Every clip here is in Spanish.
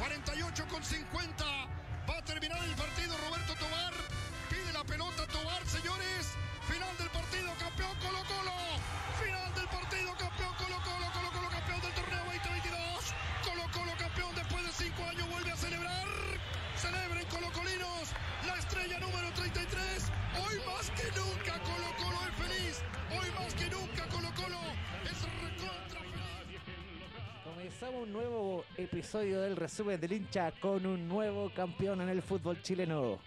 48 con 50. Va a terminar el partido Roberto Tobar. Pide la pelota Tobar, señores. Final del partido, campeón Colo Colo. Final del partido, campeón Colo Colo. Colo Colo campeón del torneo 2022. Colo Colo campeón después de cinco años vuelve a celebrar. Celebren Colo Colinos. La estrella número 33. Hoy más que nunca Colo Colo es feliz. Hoy más que nunca Colo Colo es recontra. Comenzamos un nuevo episodio del resumen del hincha con un nuevo campeón en el fútbol chileno.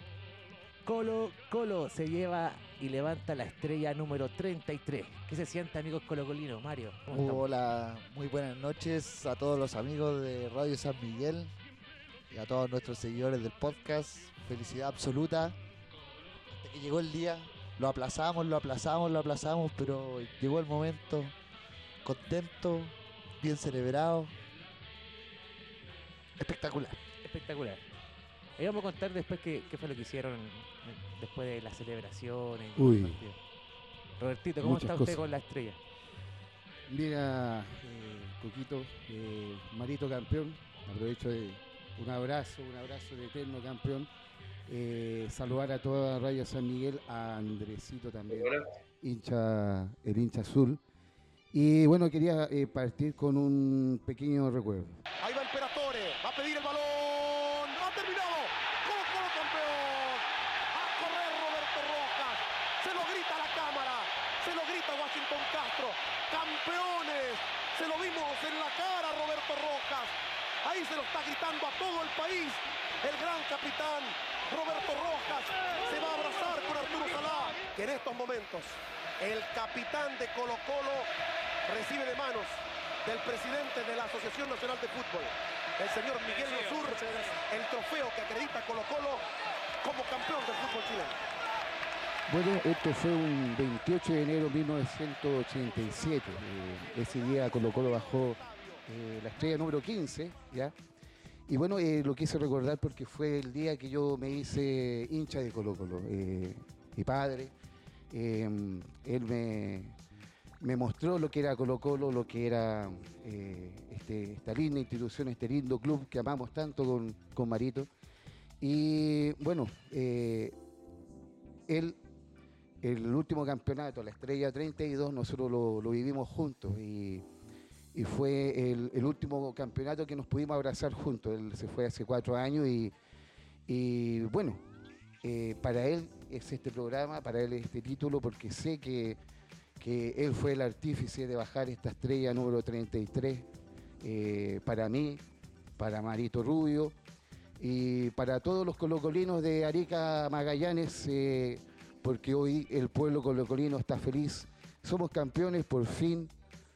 Colo Colo se lleva y levanta la estrella número 33. ¿Qué se siente, amigos colocolinos? Mario. Hola, muy buenas noches a todos los amigos de Radio San Miguel y a todos nuestros seguidores del podcast. Felicidad absoluta. Llegó el día, lo aplazamos, lo aplazamos, lo aplazamos, pero llegó el momento. Contento, bien celebrado. Espectacular. Espectacular. Ahí vamos a contar después qué, qué fue lo que hicieron después de las celebraciones. y Uy. el partido. Robertito, ¿cómo Muchas está usted cosas. con la estrella? Mira, eh, Coquito, eh, Marito campeón, aprovecho de un abrazo, un abrazo de eterno campeón. Eh, saludar a toda Radio San Miguel, a Andresito también, hincha, el hincha azul. Y bueno, quería eh, partir con un pequeño recuerdo. Ahí va el Peratore, va a pedir el balón, no ha terminado. Colo Colo campeón. A correr Roberto Rojas. Se lo grita la cámara, se lo grita Washington Castro. Campeones, se lo vimos en la cara Roberto Rojas. Ahí se lo está gritando a todo el país. El gran capitán Roberto Rojas se va a abrazar con Arturo Salá. Que en estos momentos el capitán de Colo Colo recibe de manos del presidente de la Asociación Nacional de Fútbol, el señor Miguel Lozur, el trofeo que acredita a Colo Colo como campeón del fútbol chileno. Bueno, esto fue un 28 de enero de 1987. Eh, ese día Colo Colo bajó eh, la estrella número 15, ¿ya? Y bueno, eh, lo quise recordar porque fue el día que yo me hice hincha de Colo Colo. Eh, mi padre, eh, él me, me mostró lo que era Colo Colo, lo que era eh, este, esta linda institución, este lindo club que amamos tanto con, con Marito. Y bueno, eh, él el último campeonato, la Estrella 32, nosotros lo, lo vivimos juntos y, y fue el, el último campeonato que nos pudimos abrazar juntos. Él se fue hace cuatro años y, y bueno, eh, para él es este programa, para él es este título, porque sé que, que él fue el artífice de bajar esta estrella número 33 eh, para mí, para Marito Rubio y para todos los colocolinos de Arica Magallanes. eh, porque hoy el pueblo colocolino está feliz. Somos campeones, por fin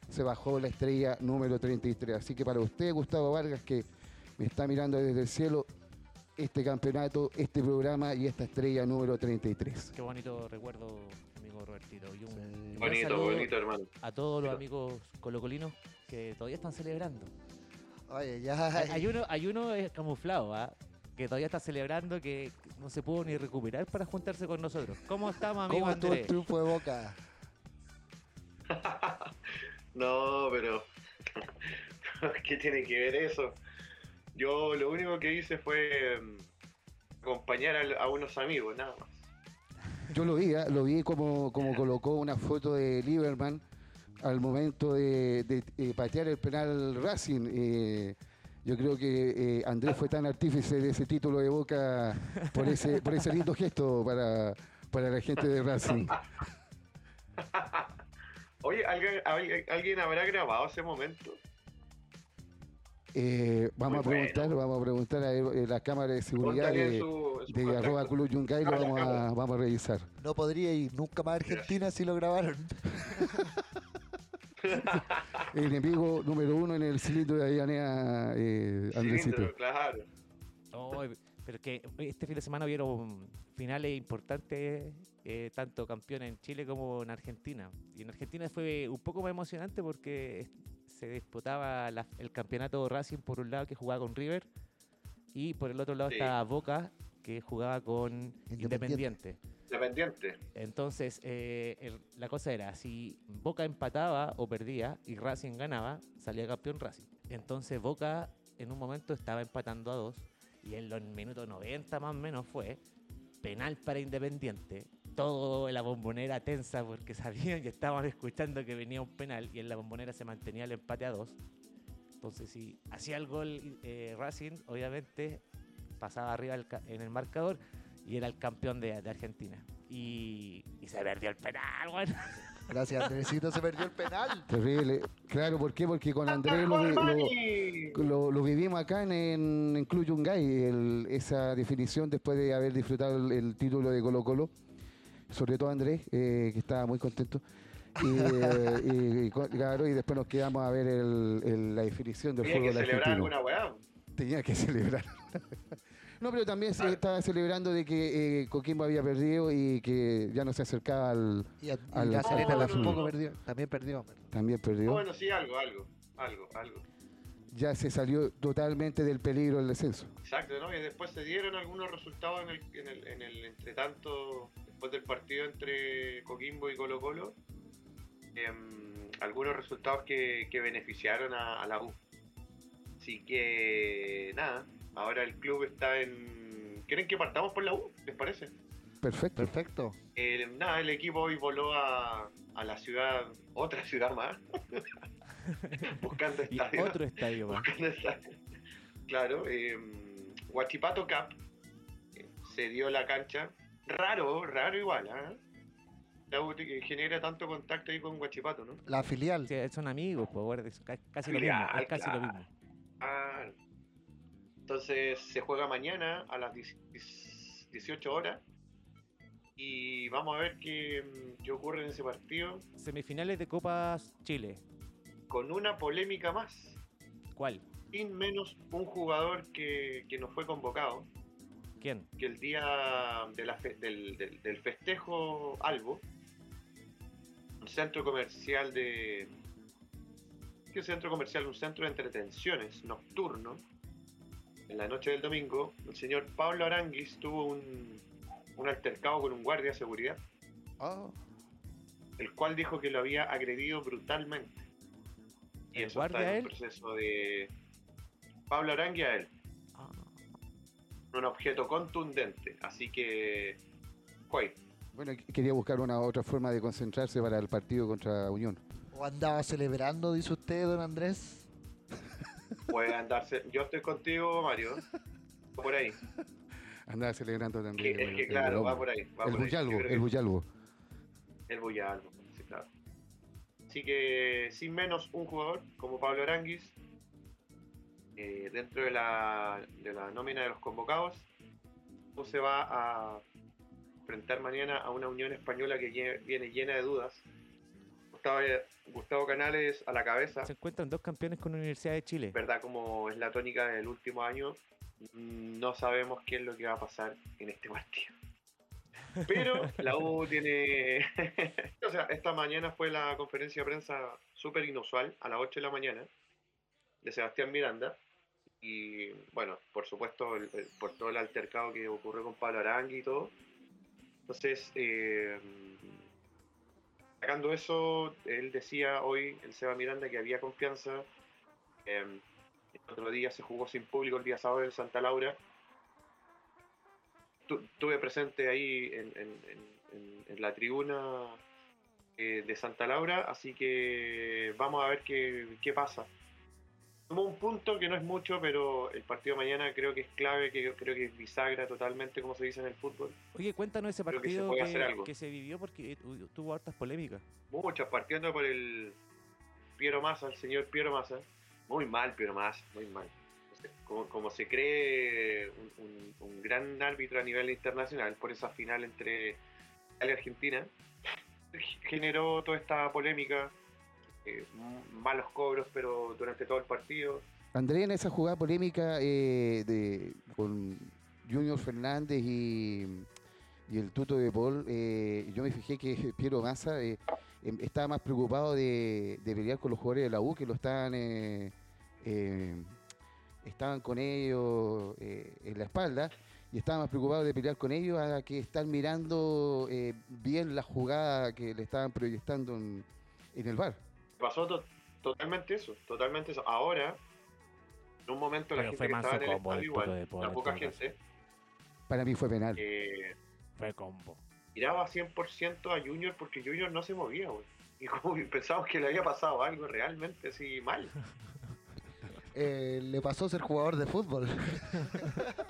se bajó la estrella número 33. Así que para usted, Gustavo Vargas, que me está mirando desde el cielo, este campeonato, este programa y esta estrella número 33. Qué bonito recuerdo, amigo Robertito. Y un, Sí. un gran Bonito, bonito, hermano. A todos los amigos colocolinos que todavía están celebrando. Oye, ya. Hay, hay uno, hay uno eh, camuflado, ¿ah? que todavía está celebrando que no se pudo ni recuperar para juntarse con nosotros. ¿Cómo estamos, amigo ¿Cómo estuvo el Andrés? triunfo de Boca? No, pero. ¿Qué tiene que ver eso? Yo lo único que hice fue mm, acompañar a, a unos amigos, nada más. Yo lo vi, ¿ah? lo vi como, como colocó una foto de Lieberman al momento de, de, eh, patear el penal Racing. Eh, yo creo que eh, Andrés fue tan artífice de ese título de Boca por ese, por ese lindo gesto para, para la gente de Racing. Oye, ¿alguien, alguien, alguien habrá grabado ese momento? Eh, vamos Muy a preguntar, bueno. vamos a preguntar a eh, la cámara de seguridad de, su- en su de contacto. arroba Club Yungay, lo vamos a, vamos a revisar. No podría ir nunca más a Argentina si lo grabaron. El enemigo número uno en el cilindro de Ayanea, eh, Andresito. Claro. Pero que este fin de semana hubieron finales importantes, eh, tanto campeones en Chile como en Argentina. Y en Argentina fue un poco más emocionante porque se disputaba la- el campeonato Racing por un lado que jugaba con River y por el otro lado Sí. estaba Boca que jugaba con Independiente. Independiente. Entonces, eh, el- la cosa era, si Boca empataba o perdía y Racing ganaba, salía campeón Racing. Entonces Boca en un momento estaba empatando a dos y en los minutos 90 más o menos fue penal para Independiente. Todo en la bombonera tensa porque sabían que estaban escuchando que venía un penal y en la bombonera se mantenía el empate a dos. Entonces, si hacía el gol eh, Racing, obviamente pasaba arriba el en el marcador y era el campeón de, de Argentina. Y, y se perdió el penal, bueno. Gracias, Andresito. Se perdió el penal. Terrible. Claro, ¿por qué? Porque con Andrés lo, vi- lo- Armani! lo, lo vivimos acá en, en, en Club Yungay, el- esa definición después de haber disfrutado el, el título de Colo Colo, sobre todo Andrés, eh, que estaba muy contento. Y, eh, y- y claro, y después nos quedamos a ver el- el- la definición del Tenía que fútbol celebrar argentino. alguna weá. Tenía que celebrar. no, pero también se Ah. estaba celebrando de que eh, Coquimbo había perdido y que ya no se acercaba al... Y, a- y Al- la Serena No, no, tampoco no. perdió. También perdió. También perdió. Bueno, sí, algo, algo, algo, algo. Ya se salió totalmente del peligro del descenso. Exacto, ¿no? Y después se dieron algunos resultados en el, en el, en el entretanto, después del partido entre Coquimbo y Colo Colo, em, algunos resultados que, que beneficiaron a, a la U. Así que, nada, ahora el club está en... ¿Quieren que partamos por la U? ¿Les parece? Perfecto. Perfecto. Eh, nada, el equipo hoy voló a, a la ciudad, otra ciudad más, buscando estadio. otro estadio más. Buscando estadio. Claro, eh, Huachipato Cup eh, se dio la cancha. Raro, raro igual. La U que genera tanto contacto ahí con Huachipato, ¿no? La filial. Sí, son amigos, pues, bueno, es ca- casi lo Filial, mismo. Es casi lo claro. mismo. Ah, entonces se juega mañana a las 10 18 horas. Y vamos a ver qué, mm, qué ocurre en ese partido. Semifinales de Copas Chile. Con una polémica más. ¿Cuál? Sin menos un jugador que, que no fue convocado. ¿Quién? que el día de la fe- del, del- del festejo Albo, un centro comercial de. ¿Qué centro comercial? Un centro de entretenciones nocturno. En la noche del domingo, el señor Pablo Aranguis tuvo un, un altercado con un guardia de seguridad, Oh, el cual dijo que lo había agredido brutalmente. Y ¿El eso guardia está en un proceso de. Pablo Arangui a él. Un objeto contundente. Así que. Bueno, qu- quería buscar una otra forma de concentrarse para el partido contra Unión. ¿O andaba celebrando, dice usted, don Andrés? Puede andarse. Yo estoy contigo, Mario. Va Por ahí. Andaba celebrando Que- también. es el- que el claro, va hombre. por ahí. va El por ahí. El Buyalbo. El sí, claro. Así que sin menos un jugador como Pablo Aranguis eh, dentro de la, de la nómina de los convocados no se va a enfrentar mañana a una Unión Española que lle- viene llena de dudas. Gustavo, Gustavo Canales a la cabeza. Se encuentran dos campeones con la Universidad de Chile. verdad como es la tónica del último año, no sabemos qué es lo que va a pasar en este partido. Pero la U tiene... o sea, esta mañana fue la conferencia de prensa súper inusual, a las 8 de la mañana, de Sebastián Miranda. Y bueno, por supuesto, por todo el altercado que ocurrió con Pablo Arangui y todo. Entonces, eh, sacando eso, él decía hoy, el Seba Miranda, que había confianza. Eh, el otro día se jugó sin público, el día sábado en Santa Laura. Tu- Tuve presente ahí en la tribuna eh, de Santa Laura, así que vamos a ver qué, qué pasa. Tomó un punto que no es mucho, pero el partido de mañana creo que es clave, que creo que bisagra totalmente, como se dice en el fútbol. Oye, cuéntanos ese Creo que se partido que, se vivió porque tu- tuvo hartas polémicas. Muchas, partiendo por el Piero Massa, el señor Piero Massa. Muy mal Piero Massa, muy mal. Como se cree un, un- un gran árbitro a nivel internacional por esa final entre Italia y Argentina, generó toda esta polémica, eh, malos cobros, pero durante todo el partido. André, en esa jugada polémica eh, de, con Junior Fernández y, el tuto de Paul, eh, yo me fijé que Piero Massa em- estaba más preocupado de, pelear con los jugadores de la U que lo estaban estaban con ellos en la espalda y estaba más preocupado de pelear con ellos a que estar mirando bien la jugada que le estaban proyectando en, en el bar. Pasó to- totalmente eso, totalmente eso. Ahora, En un momento la Pero gente fue que estaba en el combo estadio igual, la poca gente, Para mí fue penal. eh, Fue combo. miraba 100% a Junior porque Junior no se movía, güey. Y como que pensamos que le había pasado algo realmente así mal. Eh, le pasó ser jugador de fútbol.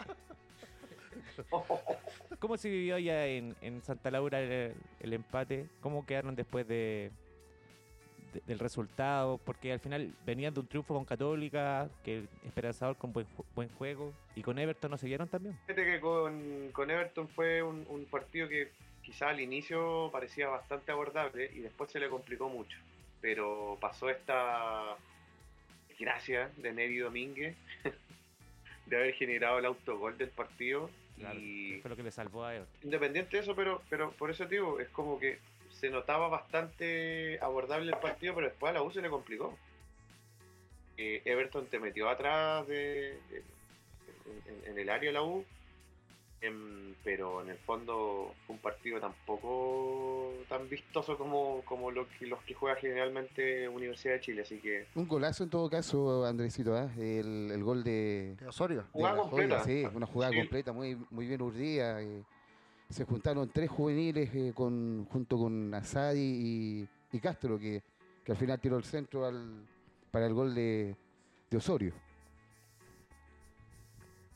¿Cómo se vivió ya en, en Santa Laura el, el empate? ¿Cómo quedaron después de, de- del resultado? Porque al final venían de un triunfo con Católica, que esperanzador con buen, buen juego, y con Everton no se vieron también. Fíjate que con, con Everton fue un, un partido que quizá al inicio parecía bastante abordable y después se le complicó mucho. Pero pasó esta gracia de Nevi Domínguez de haber generado el autogol del partido. Claro, y Fue lo que le salvó a Everton. independiente de eso, pero, pero por eso digo, es como que se notaba bastante abordable el partido, pero después a la U se le complicó. Eh, Everton te metió atrás de, de- en, el área de la U, em, pero en el fondo fue un partido tampoco tan vistoso como, como lo que- los que juega generalmente Universidad de Chile, así que Un golazo en todo caso, Andresito, ¿ah? el, el gol de, De Osorio. de Jugada Joya, completa. sí, una jugada Sí. completa, muy, muy bien urdida. eh. Se juntaron tres juveniles eh, con, junto con Asadi y, y Castro, que, que al final tiró el centro al, para el gol de, de Osorio.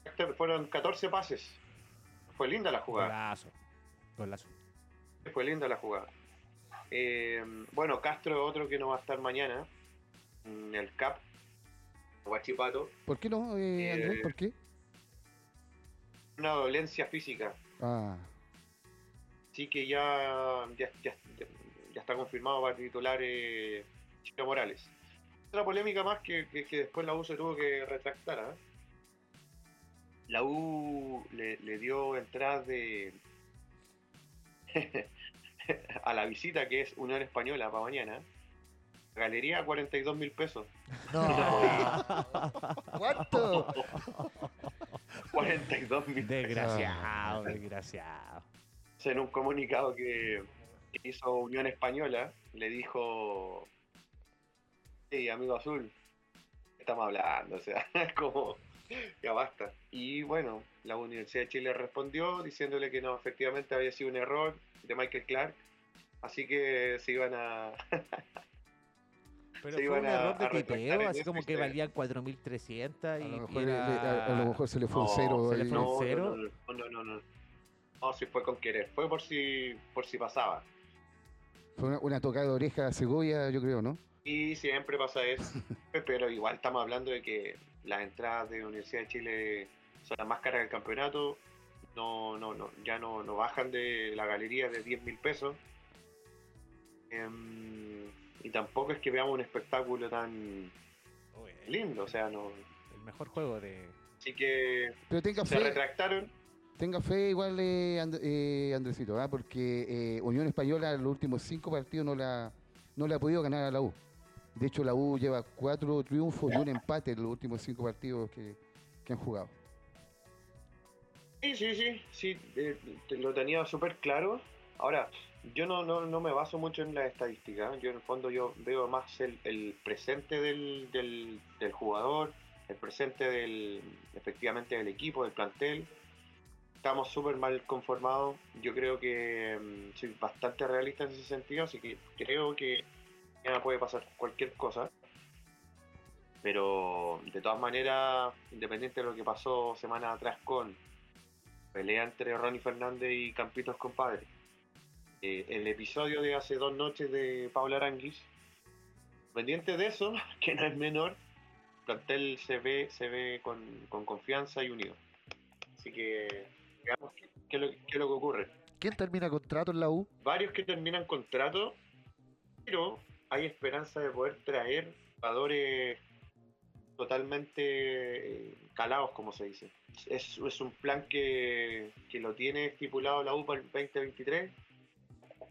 este fueron 14 pases. Fue linda la jugada. Golazo. Golazo. Fue linda la jugada. Eh, bueno, Castro es otro que no va a estar mañana en el CAP. Guachipato. ¿Por qué no, eh, Eh, Andrés? ¿Por qué? Una dolencia física. Ah, Así que ya, ya, ya, está confirmado para titular eh, Chico Morales. Otra polémica más que, que- que después la U se tuvo que retractar. ¿ah? La U le, le dio entradas de a la visita que es Unión Española para mañana. Galería 42 mil pesos. No. ¿Cuánto? 42 mil Desgraciado, desgraciado. En un comunicado que, que hizo Unión Española, le dijo, hey, amigo azul, ¿qué estamos hablando? O sea, es como, ya basta. Y bueno, la Universidad de Chile respondió diciéndole que no, efectivamente había sido un error de Michael Clark, así que se iban a... Pero Se fue un iban a- error de a tipeo, así como que valían 4.300 a y, lo, y mejor, era... a- a lo mejor se le fue un cero. se le ahí. fue un No, cero? no, no, no, no, no. No, si fue con querer, fue por si, por si pasaba. Fue una, una tocada de oreja a Segovia, yo creo, ¿no? Y siempre pasa eso. Pero igual estamos hablando de que las entradas de Universidad de Chile son las más caras del campeonato. No, no, no, ya no, no bajan de la galería de 10 mil pesos. Em, y tampoco es que veamos un espectáculo tan Uy, lindo. O sea, no. El mejor juego de... Así que Pero tenga se fe, retractaron. Tenga fe igual, eh, eh, Andresito, ¿ah? porque eh, Unión Española en los últimos cinco partidos no la, no le ha podido ganar a la U. De hecho, la U lleva cuatro triunfos y un empate en los últimos cinco partidos que, que han jugado. Sí, sí, sí, sí, eh, lo tenía súper claro. Ahora, yo no, no, no me baso mucho en la estadística. Yo en el fondo yo veo más el, el presente del, del, del jugador, el presente del, efectivamente del equipo, del plantel. Estamos súper mal conformados. Yo creo que mm, soy bastante realista en ese sentido, así que creo que ya puede pasar cualquier cosa. Pero de todas maneras, independiente de lo que pasó semana atrás con pelea entre Ronnie Fernández y Campitos Compadre. Eh, el episodio de hace dos noches de Paula Aranguis, pendiente de eso, que no es menor, el plantel se ve, se ve con confianza y unido. Así que veamos qué, qué es lo, qué es lo que ocurre. ¿Quién termina contrato en la U? Varios que terminan contrato, pero hay esperanza de poder traer jugadores totalmente eh, calados, como se dice. Es, es un plan que, que lo tiene estipulado la U para el 2023.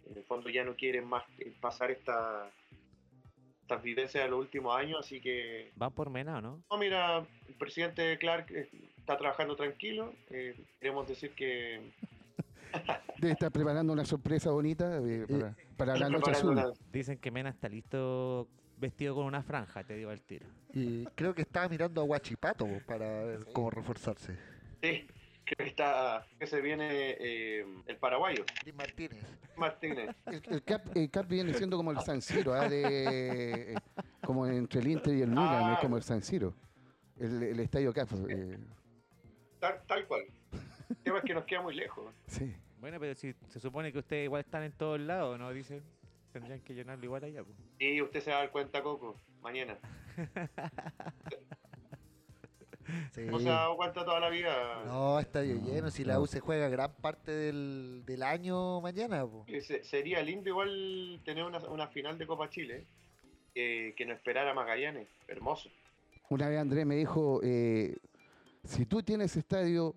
En el fondo ya no quieren más eh, pasar esta, estas vivencias de los últimos años, así que Van por Mena, ¿no? no, mira, el presidente Clark eh, está trabajando tranquilo. eh, queremos decir que Debe estar preparando una sorpresa bonita eh, para, para la noche azul. una- Dicen que Mena está listo vestido con una franja, te digo al tiro. Y creo que estaba mirando a Guachipato para ver cómo reforzarse. Sí, creo que está, que se viene eh, el paraguayo, Cris Martínez. Martínez. El, el Cap, el Cap viene siendo como el San Siro, ¿ah? de, eh, como entre el Inter y el Milan, Ah. es como el San Siro. El, el estadio Cap. Eh, Tal, tal cual. El tema es que nos queda muy lejos. sí. Bueno, pero si se supone que ustedes igual están en todos lados, ¿no? Dicen, tendrían que llenarlo igual allá. pues. Y usted se va a dar cuenta, Coco, mañana. Sí. No se ha dado cuenta toda la vida. No, estadio lleno. Si la no. U se juega gran parte del, del año mañana. po. Se- sería lindo igual tener una, una final de Copa Chile eh, que nos esperara Magallanes. Hermoso. Una vez Andrés me dijo, eh, si tú tienes estadio,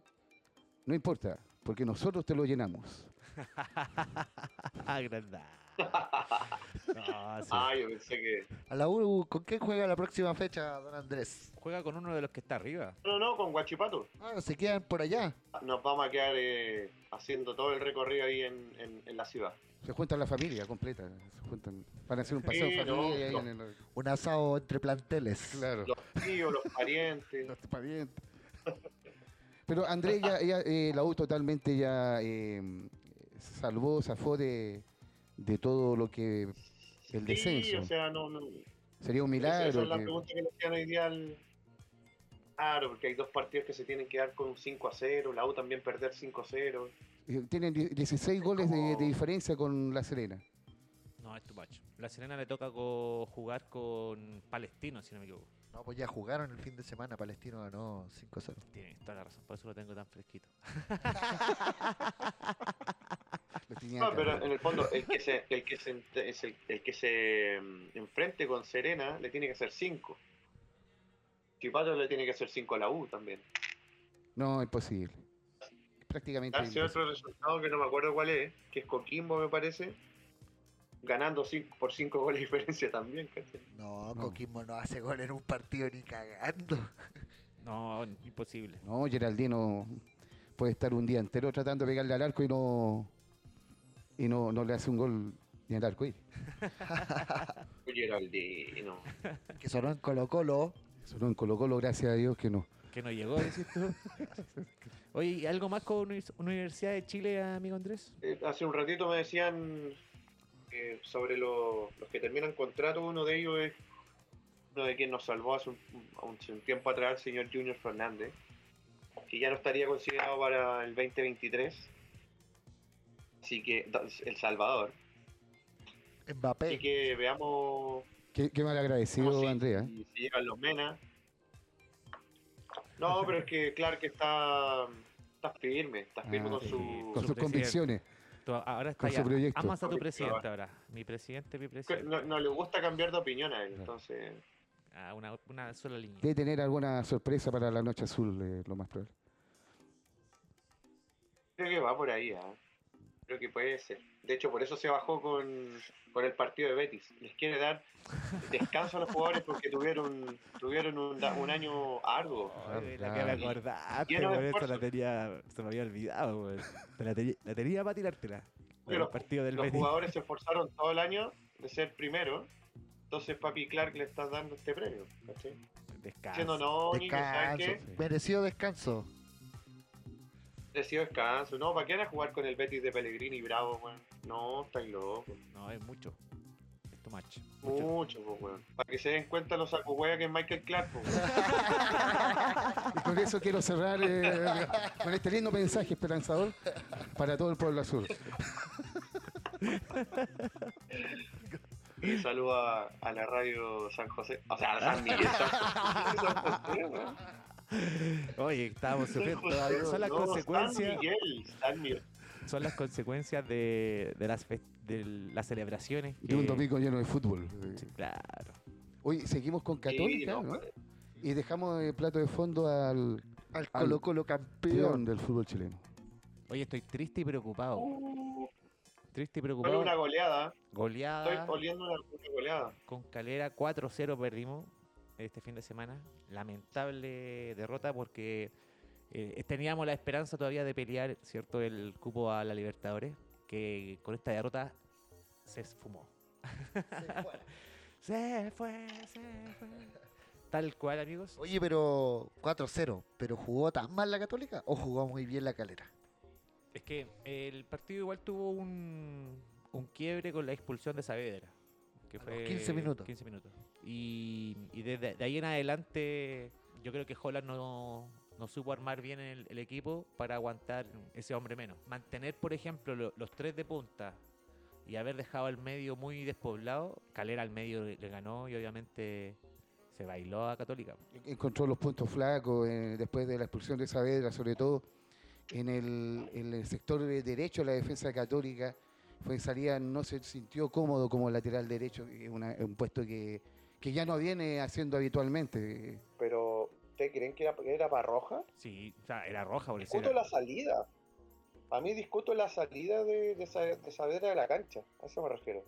no importa, porque nosotros te lo llenamos. Agrandado. No, sí. Ah, yo pensé que. A la U, ¿con qué juega la próxima fecha, don Andrés? Juega con uno de los que está arriba. No, no, con Guachipato. Ah, se quedan por allá. Nos vamos a quedar eh, haciendo todo el recorrido ahí en, en- en la ciudad. Se juntan la familia completa, se juntan para hacer un paseo Sí, no, familia. ahí no. en el- Un asado entre planteles. claro, Los tíos, los parientes. los parientes. Pero Andrés ya, ya, eh, la U totalmente ya eh, salvó, zafó de, de todo lo que el Sí, descenso. o sea, no, no. Sería un Esa- Esa milagro. es la que- pregunta que le hacían hoy día al. Claro, porque hay dos partidos que se tienen que dar con un 5 a 0, la U también perder 5 a 0. eh, tienen die- 16 goles de, de diferencia con La Serena. No, es too much. La Serena le toca co- jugar con Palestino, si no me equivoco. No, pues ya jugaron el fin de semana. Palestino ganó 5-0. Tienes toda la razón, por eso lo tengo tan fresquito. No, pero en el fondo, el que se, el que se, el, el que se mm, enfrente con Serena le tiene que hacer 5. Chipato le tiene que hacer 5 a la U también. No, imposible. Prácticamente imposible. otro resultado que no me acuerdo cuál es, que es Coquimbo, me parece, ganando cinco- por 5 goles de diferencia también. ¿cachai? No, No. Coquimbo no hace gol en un partido ni cagando. No, imposible. No, Geraldino puede estar un día entero tratando de pegarle al arco y no y no, no le hace un gol ni al arco. Geraldino. Que sonó en Colo Colo. Sonó en Colo Colo, gracias a Dios que no. Que no llegó, decís tú. Oye, ¿y algo más con Univers- Universidad de Chile, amigo Andrés? Eh, hace un ratito me decían eh, sobre lo- los que terminan contrato, uno de ellos es uno de quien nos salvó hace un, un- un tiempo atrás, el señor Junior Fernández, que ya no estaría considerado para el 2023. Así que, El Salvador. Mbappé. Así que veamos Qué, qué mal agradecido, si, Andrea. si- si llegan los Mena. No, pero es que claro que está, está firme, está firme Ah, con sí, su... Con su sus convicciones. Tú ahora está ya. proyecto. Amas a tu presidente ahora. Mi presidente, mi presidente. no, no le gusta cambiar de opinión a él, entonces... Ah, una, una sola línea. Debe tener alguna sorpresa para la noche azul, eh, lo más probable. Creo que va por ahí, ¿ah? Creo que puede ser. De hecho, por eso se bajó con, con el partido de Betis. Les quiere dar descanso a los jugadores porque tuvieron tuvieron un, un año arduo. Ay, la que me acordaste, la tenía, se me había olvidado, La, tenía- la tenía para tirártela. Los, partido del los Betis. jugadores se esforzaron todo el año de ser primero. Entonces, Papi Clark le está dando este premio. ¿cachai? Descanso. Diciendo, no, niños, ¿sabes Descanso. qué? Merecido descanso. Decido descanso. No, ¿para qué van a jugar con el Betis de Pellegrini y Bravo, weón? No, estáis locos. No, es mucho. Es too much. Mucho. Mucho, pues, weón. Para que se den cuenta los sacuhueas que es Michael Clark, pues, weón. Y con eso quiero cerrar eh, con este lindo mensaje esperanzador para todo el pueblo azul. Y saludo a, a la radio San José. O sea, a San Miguel. San José, San José, weón. Oye, estábamos sufriendo. José, todavía Son las no, San consecuencias. Miguel, San Miguel. Son las consecuencias de, de las, fe- de las celebraciones. De un que- domingo lleno de fútbol. Sí, claro. Hoy seguimos con Católica, Sí, no, ¿no? pues, Y dejamos el plato de fondo al Al Colo Colo peón campeón. del fútbol chileno. Oye, estoy triste y preocupado. uh, Triste y Fue preocupado. una goleada. Estoy Goleada oliendo una, una goleada. con Calera 4-0 perdimos este fin de semana. Lamentable derrota porque eh, teníamos la esperanza todavía de pelear, ¿cierto? El cupo a la Libertadores, que con esta derrota se esfumó. Se fue, se fue. Tal cual, amigos. Oye, pero 4-0, ¿pero jugó tan mal la Católica o jugó muy bien la Calera? Es que el partido igual tuvo un, un quiebre con la expulsión de Saavedra. Que A los fue 15 minutos. 15 minutos. Y, desde de ahí en adelante, yo creo que Holland no, no supo armar bien el, equipo para aguantar ese hombre menos. Mantener, por ejemplo, lo- los tres de punta y haber dejado el medio muy despoblado, Calera al medio le, ganó y obviamente se bailó a Católica. encontró los puntos flacos eh, después de la expulsión de Saavedra, sobre todo en el, en el sector de derecho de la defensa católica. Fue en salida, no se sintió cómodo como lateral derecho, una- un puesto que, que ya no viene haciendo habitualmente. Pero, ¿ustedes creen que era, era para roja? Sí, o sea, era roja Discuto era- la salida. A mí discuto la salida de, de, de Saavedra de la cancha. A eso me refiero.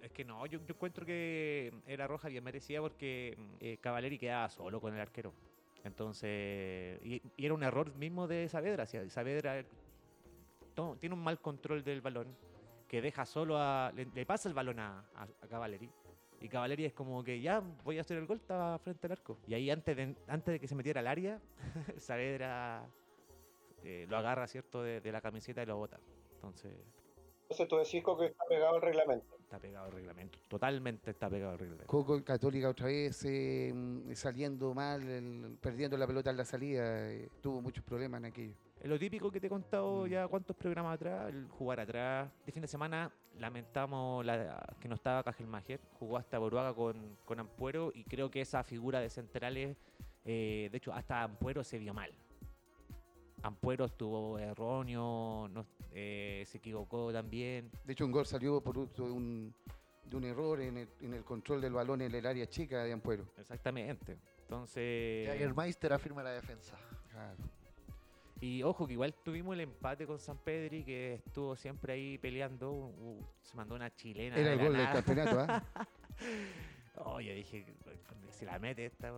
Es que no, yo, yo encuentro que era roja bien merecida porque eh, Cavaleri quedaba solo con el arquero. Entonces, y, y era un error mismo de Saavedra. sea, Saavedra to- tiene un mal control del balón que deja solo a. Le, le pasa el balón a, a, a Cavaleri. Y Cavaleri es como que ya voy a hacer el gol, estaba frente al arco. Y ahí antes de, antes de que se metiera al área, Saavedra eh, lo agarra, ¿cierto?, de, de la camiseta y lo bota. Entonces, Entonces tú decís que está pegado al reglamento. está pegado el reglamento. Totalmente está pegado el reglamento. Coco Católica otra vez eh, saliendo mal, el- perdiendo la pelota en la salida, eh, tuvo muchos problemas en aquello. Lo típico que te he contado Mm. ya cuántos programas atrás, el jugar atrás. De fin de semana lamentamos la, que no estaba Cajelmacher, jugó hasta Boruaga con, con Ampuero y creo que esa figura de centrales, eh, de hecho hasta Ampuero se vio mal. Ampuero estuvo erróneo, no- eh, se equivocó también. De hecho, un gol salió por de un, de un error en el, en el control del balón en el área chica de Ampuero. Exactamente. Entonces... Jagermeister afirma la defensa. Claro. Y ojo que igual tuvimos el empate con San Pedri que estuvo siempre ahí peleando. uh, se mandó una chilena. Era el gol del campeonato, ¿ah? Oh, yo dije, si la mete esta,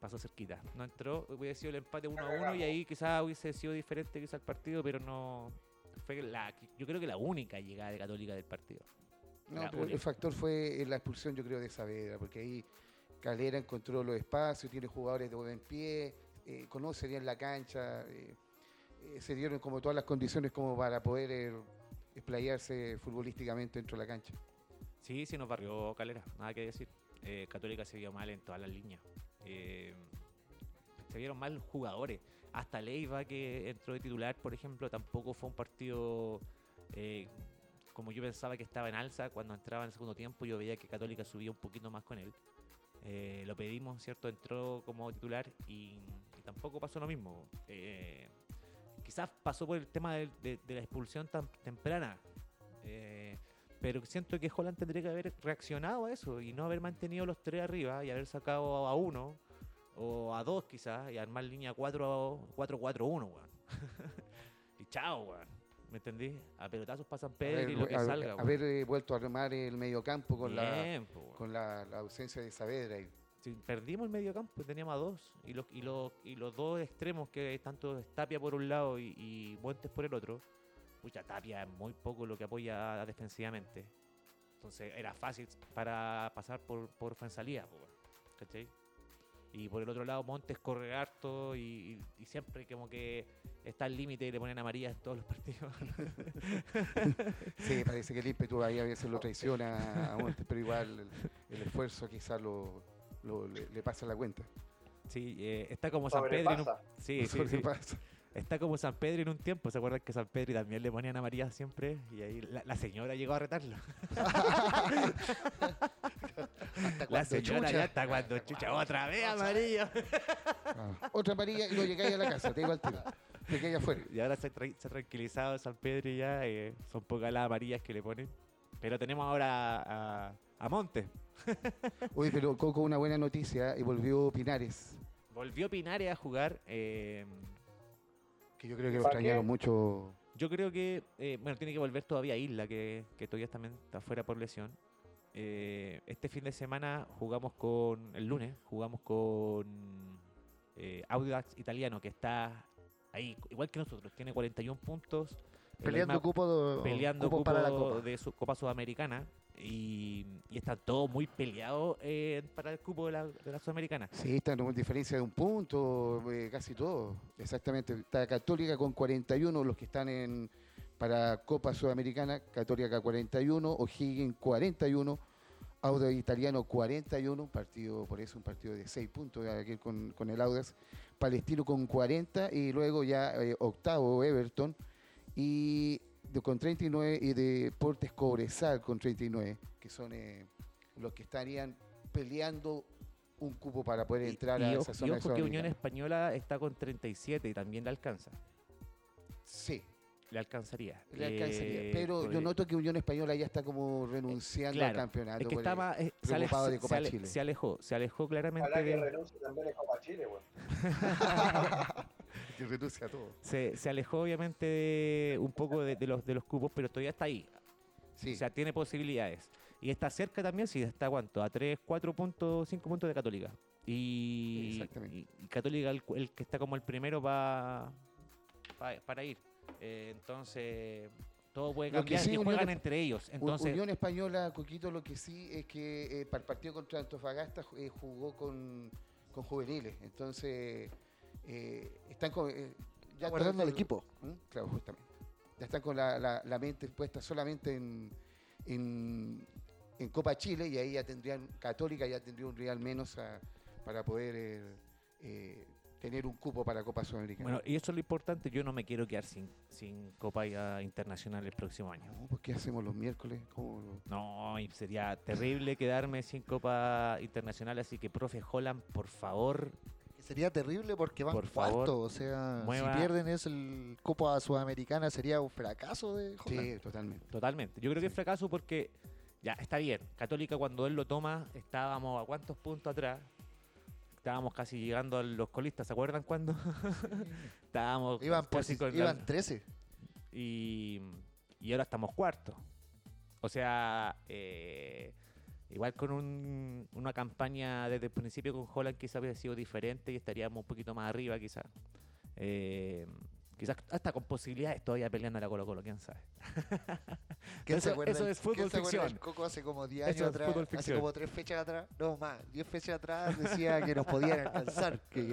pasó cerquita. No entró, hubiese sido el empate 1 a 1 y ahí quizás hubiese sido diferente quizás el partido, pero no fue la yo creo que la única llegada de Católica del partido. No, La pero el factor fue la expulsión, yo creo, de Saavedra, porque ahí Calera encontró los espacios, tiene jugadores de buen pie, eh, conoce bien la cancha, eh, eh, se dieron como todas las condiciones como para poder eh, explayarse futbolísticamente dentro de la cancha. Sí, sí nos barrió Calera, nada que decir. Católica se vio mal en todas las líneas. Se vieron mal jugadores. Hasta Leiva, que entró de titular, por ejemplo, tampoco fue un partido como yo pensaba que estaba en alza. Cuando entraba en el segundo tiempo, yo veía que Católica subía un poquito más con él. Lo pedimos, ¿cierto? Entró como titular y tampoco pasó lo mismo. Eh, quizás pasó por el tema de, de la expulsión tan temprana. Eh, pero siento que Holland tendría que haber reaccionado a eso y no haber mantenido los tres arriba y haber sacado a uno o a dos quizás y armar línea 4-4-1, weón. y chao, weón. ¿Me entendí? A pelotazos pasan Pedro y lo que haber- salga, haber eh, vuelto a armar el mediocampo con, la, po, con la, la ausencia de Saavedra. y- Perdimos el medio campo, teníamos a dos. Y los, y, los, y los dos extremos, que tanto es Tapia por un lado y, y Montes por el otro. Pucha, Tapia es muy poco lo que apoya defensivamente. Entonces era fácil para pasar por, por. ¿cachai? Y por el otro lado, Montes corre harto y siempre como que está al límite y le ponen amarilla en todos los partidos. Sí, parece que el ímpetu ahí a veces lo traiciona a Montes, pero igual el, el esfuerzo quizás lo, lo- le, le pasa la cuenta. sí, eh, está como San Pedro. en un-. Sí, Lo. Está como San Pedro en un tiempo, ¿se acuerdan que San Pedro también le ponían amarilla siempre? Y ahí la, la señora llegó a retarlo. La señora chucha. ya está cuando chucha, otra vez amarilla. Ah, Otra amarilla y no llegáis a la casa, te digo al tiro. Te quedáis afuera. Y ahora se, ha tra- se ha tranquilizado San Pedro y ya, eh, son pocas las amarillas que le ponen. Pero tenemos ahora a, a, a Montes. Oye, pero Coco, una buena noticia, y volvió Pinares, Volvió Pinares a jugar. eh, que yo creo que lo extrañaron mucho. Yo creo que, eh, bueno, tiene que volver todavía Isla, que, que todavía también está fuera por lesión. Eh, este fin de semana jugamos con, el lunes, jugamos con eh, Audax Italiano, que está ahí, igual que nosotros, tiene 41 puntos. Peleando cupo, de- peleando cupo cupo para la Copa. de su Copa Sudamericana. Y, y están todos muy peleados eh, para el cupo de la, Sudamericana. Sí, están con diferencia de un punto, eh, casi todo. Exactamente. Está Católica con 41, los que están en para Copa Sudamericana, Católica 41, O'Higgins 41, Audax Italiano 41, un partido, por eso un partido de 6 puntos aquí con, con el Audax, Palestino con 40 y luego ya eh, octavo Everton y con 39 y Deportes Cobresal con 39, que son eh, los que estarían peleando un cupo para poder Y- entrar y, a esa y zona ojo que Unión. Española está con 37 y también le alcanza. Sí, Le alcanzaría. le alcanzaría. Eh, Pero yo noto que Unión Española ya está como renunciando claro, al campeonato. Es que el- estaba, eh, se, ale- preocupado de se Copa ale- Chile. se alejó, se alejó claramente Ojalá que de- renuncie también en Copa Chile, weón. que renuncia a todo. se, se alejó obviamente de- un poco de, de los de los cupos, pero todavía está ahí. Sí, O sea, tiene posibilidades. Y está cerca también, sí, está cuánto, a 3, 4 puntos, 5 puntos de Católica. Y, Exactamente. y- y Católica el, que está como el primero va, pa- para ir. Eh, entonces, todo puede cambiar sí, y Unión juegan entre ellos. Entonces, Unión Española, Coquito, lo que sí es que eh, para el partido contra Antofagasta eh, jugó con, con juveniles. Entonces, eh, están con. eh, ya Guardando al equipo. ¿Mm? Claro, justamente. Ya están con la, la- la mente puesta solamente en, en, en Copa Chile y ahí ya tendrían, Católica ya tendría un real menos a- para poder eh, eh, tener un cupo para Copa Sudamericana. bueno, y eso es lo importante. Yo no me quiero quedar sin, sin Copa Internacional el próximo año. No, pues, ¿Qué hacemos los miércoles? ¿Cómo lo- No, y sería terrible quedarme sin Copa Internacional. Así que, profe Holland, por favor, sería terrible porque van Por favor, cuarto. O sea, mueva- si pierden es el Copa Sudamericana, sería un fracaso de Holland. Sí, totalmente. Totalmente. Yo creo que es fracaso porque ya está bien. Católica cuando él lo toma estábamos a cuántos puntos atrás. Estábamos casi llegando a los colistas, ¿se acuerdan cuándo? estábamos Iban, casi con la- iban 13. y, y ahora estamos cuartos. O sea, eh, igual con un- una campaña desde el principio con Holland quizás hubiera sido diferente y estaríamos un poquito más arriba quizás. Eh, quizás hasta con posibilidades todavía peleando a la Colo Colo, quién sabe. ¿Quién Eso- se acuerda eso es fútbol quién se ficción. Coco hace como 10 Eso años atrás, hace como 3 fechas atrás, no más, 10 fechas atrás decía que nos podían alcanzar, que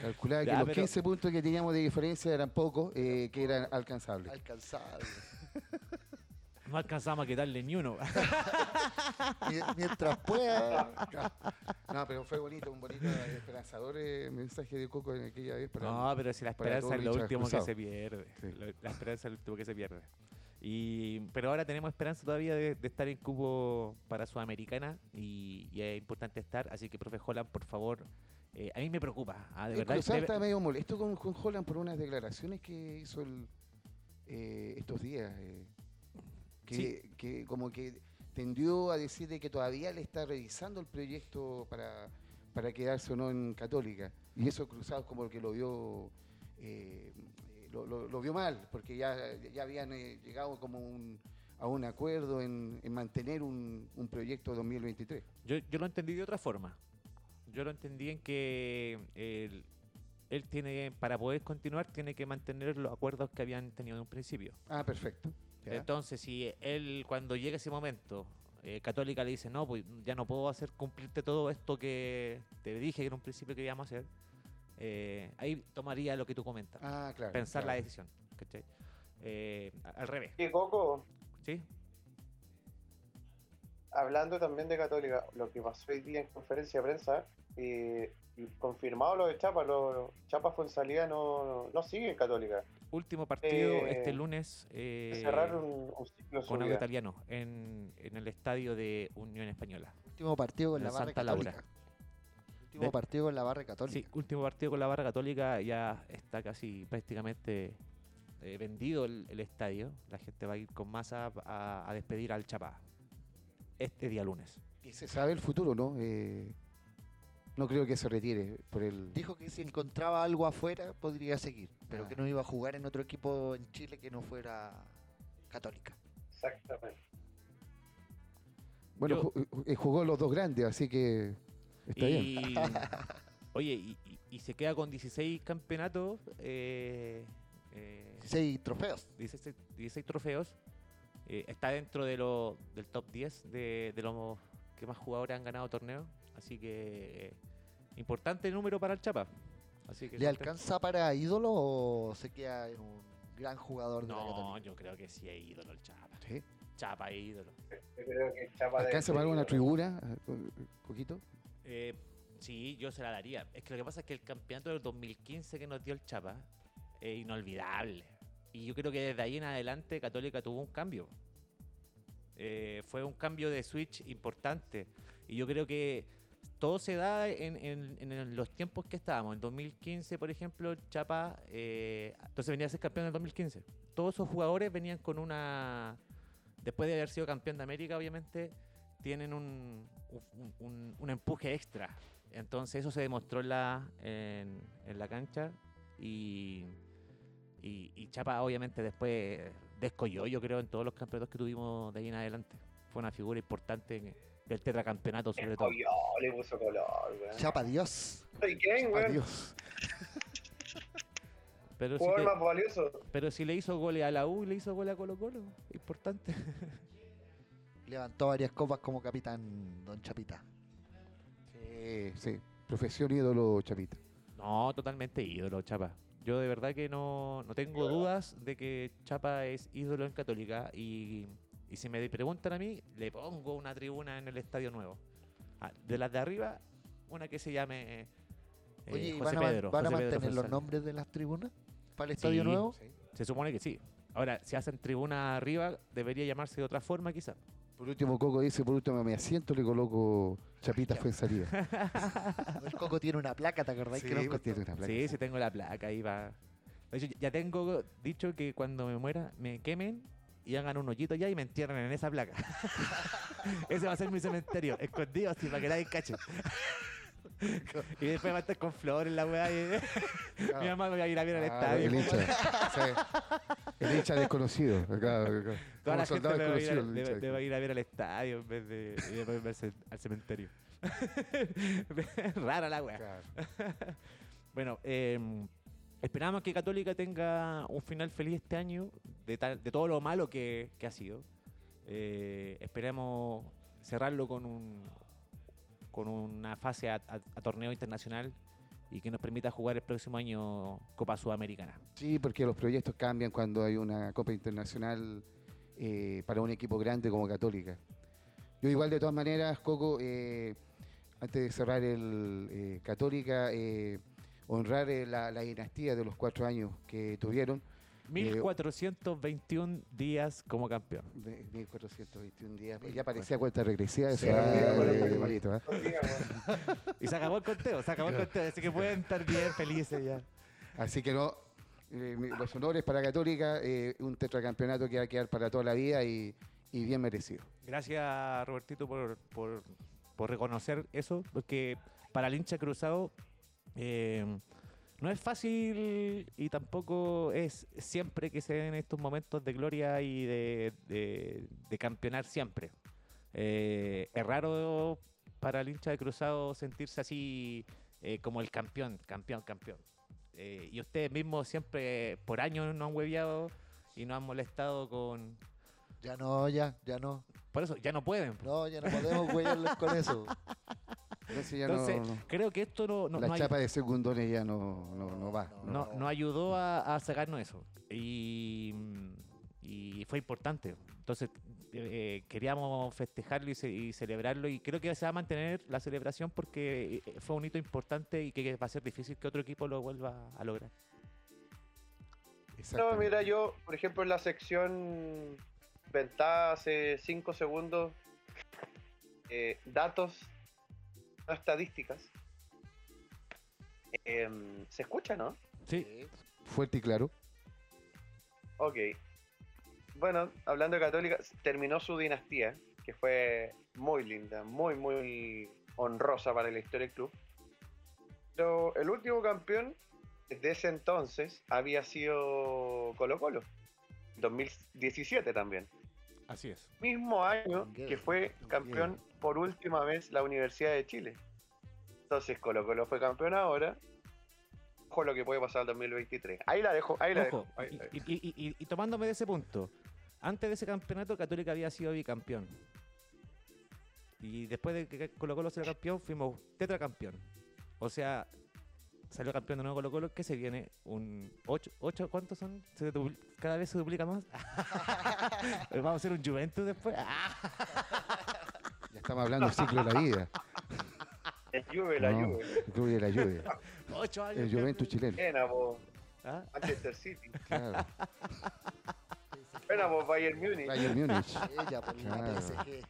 Calculaba Ya, que los pero- 15 puntos que teníamos de diferencia eran pocos, eh, que eran alcanzables. alcanzables. No alcanzamos a quitarle ni uno. Mie- Mientras pueda, No, pero fue bonito, un bonito esperanzador eh, mensaje de Coco en aquella vez. Para No, pero si la esperanza es lo último que se pierde. Sí. La esperanza es lo último que se pierde. Y, pero ahora tenemos esperanza todavía de, de estar en cupo para Sudamericana y, y es importante estar. Así que, profe Holland, por favor, eh, a mí me preocupa. ah, de El verdad. Debe- está medio molesto con, con Holland por unas declaraciones que hizo el, eh, estos días. eh, que, Sí. que como que tendió a decir de que todavía le está revisando el proyecto para, para quedarse o no en Católica. Y eso Cruzado como que lo vio eh, lo, lo- lo vio mal, porque ya, ya habían eh, llegado como un- a un acuerdo en, en mantener un, un proyecto 2023. yo, yo lo entendí de otra forma. Yo lo entendí en que él, él tiene, para poder continuar, tiene que mantener los acuerdos que habían tenido en un principio. Ah, perfecto. Ya. Entonces, si él, cuando llega ese momento, eh, Católica le dice, no, pues ya no puedo hacer cumplirte todo esto que te dije en un principio que íbamos a hacer, eh, ahí tomaría lo que tú comentas, Ah, claro. pensar la decisión. ¿cachai? Eh, al revés, Y Coco, ¿sí? hablando también de Católica, lo que pasó hoy día en conferencia de prensa, eh, confirmado lo de Chapa, lo, Chapa Fonsalía no, no sigue en Católica. Último partido Eh, este lunes eh, Cerrar un, un ciclo con algo italiano en, en el estadio de Unión Española. último partido con En la barra Santa Laura. católica. Último De- partido con la barra católica. Sí, último partido con la barra católica, ya está casi prácticamente eh, vendido el, el estadio. La gente va a ir con masa a, a despedir al Chapá este día lunes. Y se sabe el futuro, ¿no? Eh, no creo que se retire por el... Dijo que si encontraba algo afuera podría seguir, pero Ah. que no iba a jugar en otro equipo en Chile que no fuera católica. Exactamente. Bueno, Yo- eh, jugó los dos grandes, así que está bien. oye, y, y- y se queda con 16 campeonatos, eh, eh, 16 trofeos. 16, 16 trofeos. eh, está dentro de lo, del top 10 de, de los que más jugadores han ganado torneos. Así que eh, importante número para el Chapa. Así que ¿Le alcanza para ídolo o se queda en un gran jugador de la No, yo creo que sí es ídolo el Chapa. ¿Sí? Chapa es ídolo. Yo creo que Chapa ¿Alcanza para una ídolo. tribuna? eh, Un poquito. Eh, sí, yo se la daría. Es que lo que pasa es que el campeonato del 2015 que nos dio el Chapa es inolvidable. Y yo creo que desde ahí en adelante Católica tuvo un cambio. Eh, fue un cambio de switch importante. Y yo creo que todo se da en, en- en los tiempos que estábamos. En 2015, por ejemplo, Chapa, eh, entonces venía a ser campeón en el 2015. Todos esos jugadores venían con una... Después de haber sido campeón de América, obviamente, tienen un, un, un- un empuje extra. Entonces eso se demostró en la, en, en la cancha y, y, y Chapa obviamente después descolló, yo creo, en todos los campeonatos que tuvimos de ahí en adelante. Fue una figura importante del tetracampeonato sobre todo. Escogió, le puso color, weón. Chapa Dios. ¿Y quién, weón? Adiós. Pero si, te- más valioso. pero si le hizo goles a la U y le hizo goles a Colo Colo, importante. Levantó varias copas como capitán Don Chapita. Sí, sí. Profesión ídolo, Chapita. No, totalmente ídolo, Chapa. Yo de verdad que no, no tengo dudas de que Chapa es ídolo en Católica y, y si me preguntan a mí, le pongo una tribuna en el Estadio Nuevo. Ah, de las de arriba, una que se llame eh, Oye, ¿y José ¿van a, Pedro. van a José Pedro mantener los nombres de las tribunas para el Estadio Sí. Nuevo? Se supone que sí. Ahora, si hacen tribuna arriba, debería llamarse de otra forma quizá. Por último, Coco dice, por último, me asiento, le coloco Chapita fue en salida. El Coco tiene una placa, ¿te acordás? que nos pues, tiene una placa. Sí, sí tengo la placa, ahí va. De hecho, ya tengo dicho que cuando me muera me quemen y hagan un hoyito ya y me entierren en esa placa. Ese va a ser mi cementerio, escondido así para que nadie cache. y después va a estar con flores la weá y mi mamá me va a ir a ver al Ah, estadio. el hincha. sí. El hincha desconocido. Acá, acá. Toda la gente me va, a ir a, hincha me va a ir a ver al estadio en vez de verse al cementerio. Rara la weá. Claro. Bueno, eh, esperamos que Católica tenga un final feliz este año de, todo lo malo que, ha sido. Eh, esperemos cerrarlo con un con una fase a, torneo internacional y que nos permita jugar el próximo año Copa Sudamericana. Sí, porque los proyectos cambian cuando hay una Copa Internacional eh, para un equipo grande como Católica. Yo igual de todas maneras, Coco, eh, antes de cerrar el eh, Católica, honrar eh, la, la dinastía de los cuatro años que tuvieron, 1421 días como campeón. de 1421 días, ya parecía cuenta regresiva eso, Sí, eh. Y se acabó el conteo, se acabó el conteo, así que pueden estar bien felices ya. Así que no, eh, los honores para Católica, eh, un tetracampeonato que va a quedar para toda la vida y, y bien merecido. Gracias, Robertito, por, por, por reconocer eso, porque para el hincha cruzado eh, no es fácil y tampoco es siempre que se den estos momentos de gloria y de, de- de campeonar siempre. Eh, es raro para el hincha de cruzado sentirse así eh, como el campeón, campeón, campeón. Eh, y ustedes mismos siempre por años nos han hueviado y nos han molestado con... Ya no, ya, ya no. Por eso ya no pueden. No, ya no podemos huellarles con eso. Entonces ya no- Entonces, no, creo que esto no, no, la chapa de segundones ya no, no, no va. No, no- no ayudó a, a sacarnos eso. Y, y fue importante. Entonces, eh, queríamos festejarlo y, ce- y celebrarlo. Y creo que se va a mantener la celebración porque eh, fue un hito importante y que va a ser difícil que otro equipo lo vuelva a lograr. No, mira, yo, por ejemplo, en la sección ventaja hace 5 segundos, eh, datos, no estadísticas. Em, ¿Se escucha, no? Sí, Fuerte y claro. Ok. Bueno, hablando de Católica, terminó su dinastía, que fue muy linda, muy, muy honrosa para la historia del club. Pero el último campeón desde ese entonces había sido Colo Colo, 2017 también. así es. Mismo año que fue campeón por última vez la Universidad de Chile. Entonces Colo Colo fue campeón ahora. Ojo lo que puede pasar el 2023. Ahí la dejo, ahí la Ojo, dejo. ahí la dejo. y, y- y- tomándome de ese punto, Antes de ese campeonato, Católica había sido bicampeón. Y después de que Colo Colo salió campeón, fuimos tetracampeón. O sea, salió campeón de nuevo Colo Colo, ¿qué se viene? ¿Un 8? ocho, ¿Cuántos son? ¿Se dupl- ¿Cada vez se duplica más? ¿Vamos a hacer un Juventus después? Estamos hablando del ciclo de la vida. La Juve, la No, Juve. el club de la lluvia. Ocho años. El Juventus chileno. Vos. ¿Ah? Manchester City. Claro. Buena, vos, Bayern Múnich. Bayern Múnich. Ella por la Claro. PSG.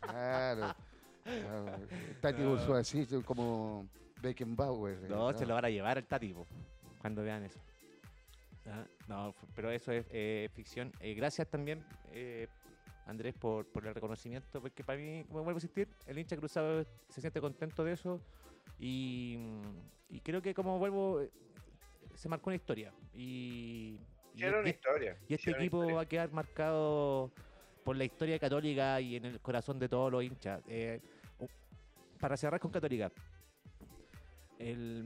Claro. claro. Tati No. Ursula así como Beckenbauer. eh, No, se claro. lo van a llevar al Tati, cuando vean eso. Ah, No, pero eso es eh, ficción. Eh, gracias también, eh, Andrés, por, por el reconocimiento, porque para mí, como vuelvo a insistir, el hincha cruzado se siente contento de eso y, y creo que como vuelvo, se marcó una historia. Y, y- una y- historia. y este equipo historia. va a quedar marcado por la historia católica y en el corazón de todos los hinchas. Eh, para cerrar con Católica,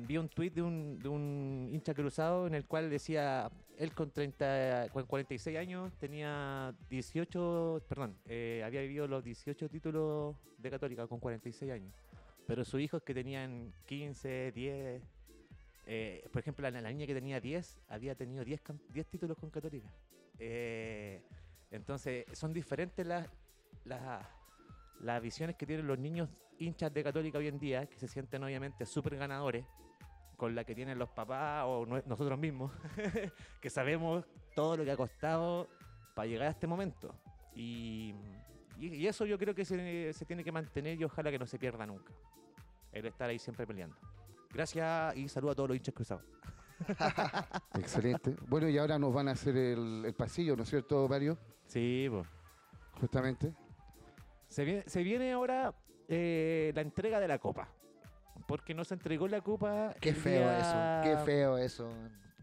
vi un tuit de un, hincha cruzado en el cual decía, él con, 30, con 46 años tenía 18, perdón, eh, había vivido los 18 títulos de Católica con 46 años. Pero sus hijos que tenían 15, 10, eh, por ejemplo, la, niña que tenía 10 había tenido 10, cam- 10 títulos con Católica. Eh, entonces, son diferentes las, las visiones que tienen los niños hinchas de Católica hoy en día, que se sienten obviamente súper ganadores, con la que tienen los papás o nosotros mismos, que sabemos todo lo que ha costado para llegar a este momento. Y, y- y eso yo creo que se, se tiene que mantener y ojalá que no se pierda nunca. El estar ahí siempre peleando. Gracias y saludo a todos los hinchas cruzados. Excelente. Bueno, y ahora nos van a hacer el, el pasillo, ¿no es cierto, Mario? Sí, pues. Justamente. Se viene, se viene ahora eh, la entrega de la copa. Porque no se entregó la copa. Qué feo día- eso, qué feo eso.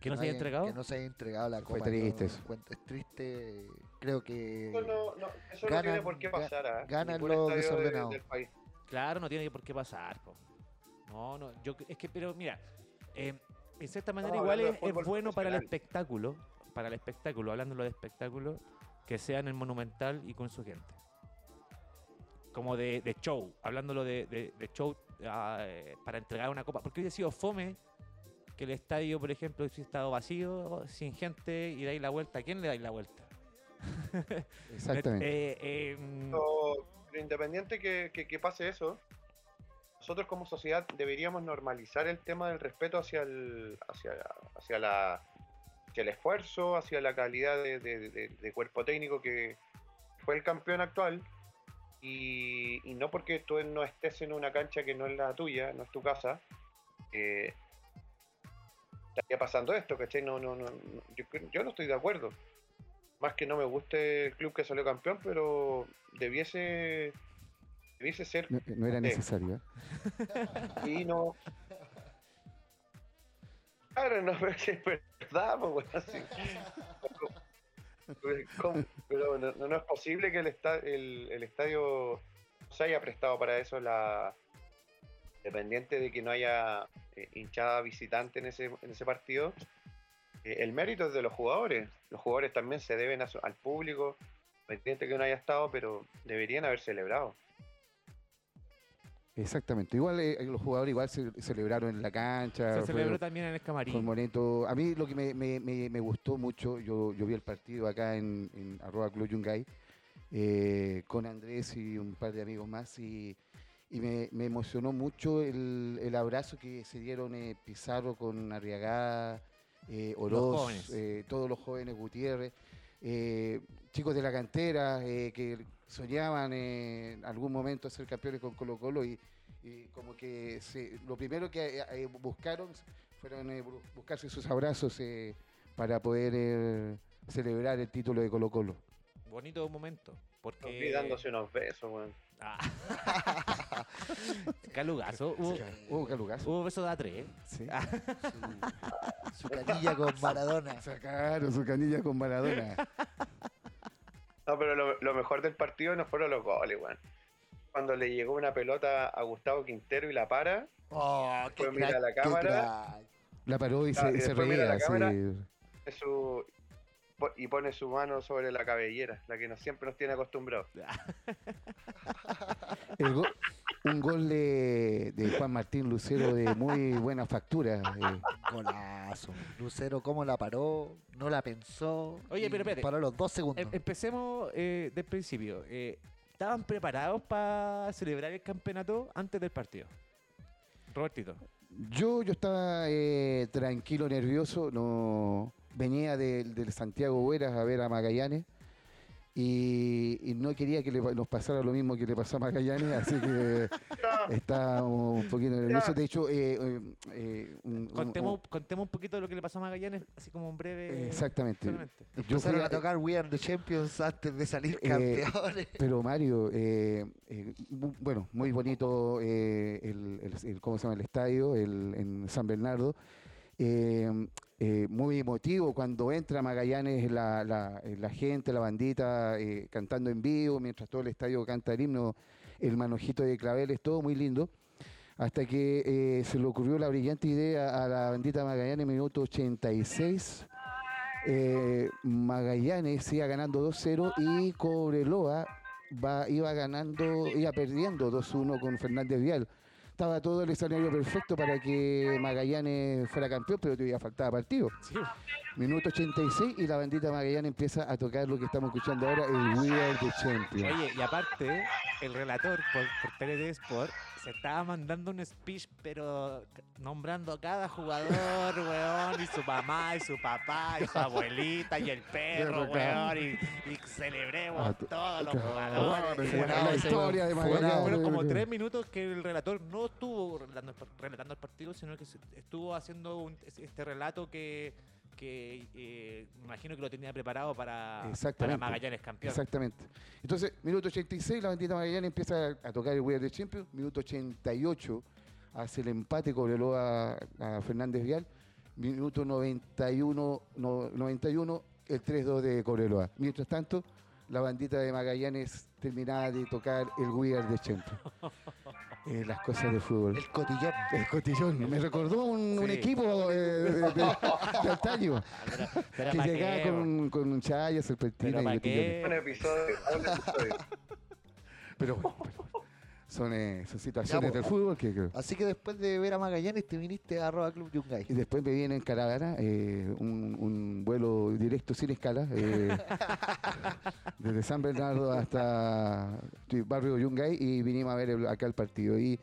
¿Que no se haya entregado? Que no se haya entregado la Fue copa. triste Es triste. Creo que Eso no, no, eso no Ganan- tiene por qué pasar. ganan Ningún los estadio de- desordenados. del país. Claro, no tiene por qué pasar. po. No, no, yo es que, pero mira, eh, en cierta manera igual es, es bueno para el espectáculo, para el espectáculo, hablándolo de espectáculo, que sea en el Monumental y con su gente. Como de, de show, hablándolo de, de- de show ah, eh, para entregar una copa. Porque hubiera sido fome que el estadio, por ejemplo, hubiese estado vacío, sin gente, y dais la vuelta. ¿A quién le dais la vuelta? Exactamente. Eh, eh, mm, Pero, pero independiente que, que- que pase eso, nosotros como sociedad deberíamos normalizar el tema del respeto hacia el, hacia, hacia la, hacia el esfuerzo, hacia la calidad de, de- de- de cuerpo técnico que fue el campeón actual. Y, y no porque tú no estés en una cancha que no es la tuya, no es tu casa, eh, estaría pasando esto, ¿cachai? No, no, no, no, yo, creo- yo no estoy de acuerdo. Más que no me guste el club que salió campeón, pero debiese, debiese ser No, no era necesario. ¿eh? y no. Claro, no, pero es verdad, pues, bueno, sí. Pero, no, no- es posible que el, esta- el, el estadio se haya prestado para eso, la dependiente de que no haya eh, hinchada visitante en ese, partido. eh, el mérito es de los jugadores. Los jugadores también se deben al público, independiente que no haya estado, pero deberían haber celebrado. Exactamente. Igual eh, los jugadores igual se celebraron en la cancha. se fue- celebró también en el fue camarín. bonito. A mí lo que me, me- me- me gustó mucho, yo, yo vi el partido acá en, en arroba Club Yungay, eh, con Andrés y un par de amigos más y, y me, emocionó mucho el, el abrazo que se dieron eh, Pizarro con Arriagada, Oroz, eh, todos los jóvenes Gutiérrez, chicos de la cantera que soñaban eh, en algún momento ser campeones con Colo Colo y, y como que se- lo primero que eh, eh, buscaron fueron eh, bu- buscarse sus abrazos eh, para poder eh, celebrar el título de Colo Colo. Bonito momento. Porque... Vi dándose unos besos, weón. Ah. Calugazo. Hubo, Uh, qué lugazo. hubo beso de a tres. Sí. su canilla con Maradona. Sacaron su canilla con Maradona. No, pero lo, lo mejor del partido no fueron los goles, weón. Cuando le llegó una pelota a Gustavo Quintero y la para, Oh, qué Después mira crack, la qué cámara. La paró y Ah, se, y se mira reía. la cámara. sí. su po- y pone su mano sobre la cabellera, la que nos, siempre nos tiene acostumbrados. El go- un gol de, de Juan Martín Lucero de muy buena factura. eh, Golazo. Lucero, ¿cómo la paró? No la pensó. Oye, pero espérate. Paró los dos segundos. Em- empecemos eh, del principio. Eh, ¿Estaban preparados para celebrar el campeonato antes del partido? Robertito. Yo, yo estaba eh, tranquilo, nervioso. No venía del del Santiago Hueras a ver a Magallanes y, y no quería que le nos pasara lo mismo que le pasó a Magallanes, así que estaba un poquito nervioso. De hecho, eh, eh, eh, un- un- Contemos, contemos un poquito de lo que le pasó a Magallanes, así como un breve. Exactamente. solamente. yo Empezaron fui a tocar We Are the Champions antes de salir Eh, campeones. Pero Mario, eh, eh, bueno, muy bonito eh, el, el- el- ¿cómo se llama? el estadio el, en San Bernardo. Eh, eh, muy emotivo cuando entra Magallanes, la, eh, gente, la bandita eh, cantando en vivo, mientras todo el estadio canta el himno, el manojito de claveles, todo muy lindo. Hasta que se le ocurrió la brillante idea a la bandita Magallanes, minuto 86. Eh, Magallanes iba ganando 2-0 y Cobreloa va, iba ganando, iba perdiendo 2-1 con Fernández Vial. Estaba todo el escenario perfecto para que Magallanes fuera campeón, pero todavía faltaba partido. Sí. Minuto 86 y la bandita Magallanes empieza a tocar lo que estamos escuchando ahora, el We Are the Champions. Oye, y aparte, el relator por, por TNT Sport se estaba mandando un speech, pero nombrando a cada jugador, weón, y su mamá, y su papá, y su abuelita, y el perro, weón, y, y celebremos Ah, todos los jugadores. Fue Weón, una la historia de Magallanes. Fueron como tres minutos que el relator no estuvo relatando relatando el partido, sino que estuvo haciendo un- este relato que, que eh, imagino que lo tenía preparado para, para. Magallanes campeón. Exactamente. Entonces, minuto 86, la bandita Magallanes empieza a tocar el We the Champions. Minuto 88, hace el empate Cobreloa a, a Fernández Vial. Minuto 91, no- 91 el 3-2 de Cobreloa. Mientras tanto, la bandita de Magallanes terminaba de tocar el We the Champions. Eh, las cosas del fútbol. El cotillón. El cotillón. Me recordó un, un Sí. equipo eh, de, de, de- antaño Pero, pero que ¿pa' llegaba qué, con, con chayas, serpentina Pero y. Un episodio, un episodio. Pero bueno, pero bueno. Son, eh, son situaciones pues. del fútbol que, que- Así que después de ver a Magallanes te viniste a arroba Club Yungay. Y después me viene en caravana, eh, un, un vuelo directo sin escala, eh, desde San Bernardo hasta el barrio Yungay y vinimos a ver el- acá el partido. Y,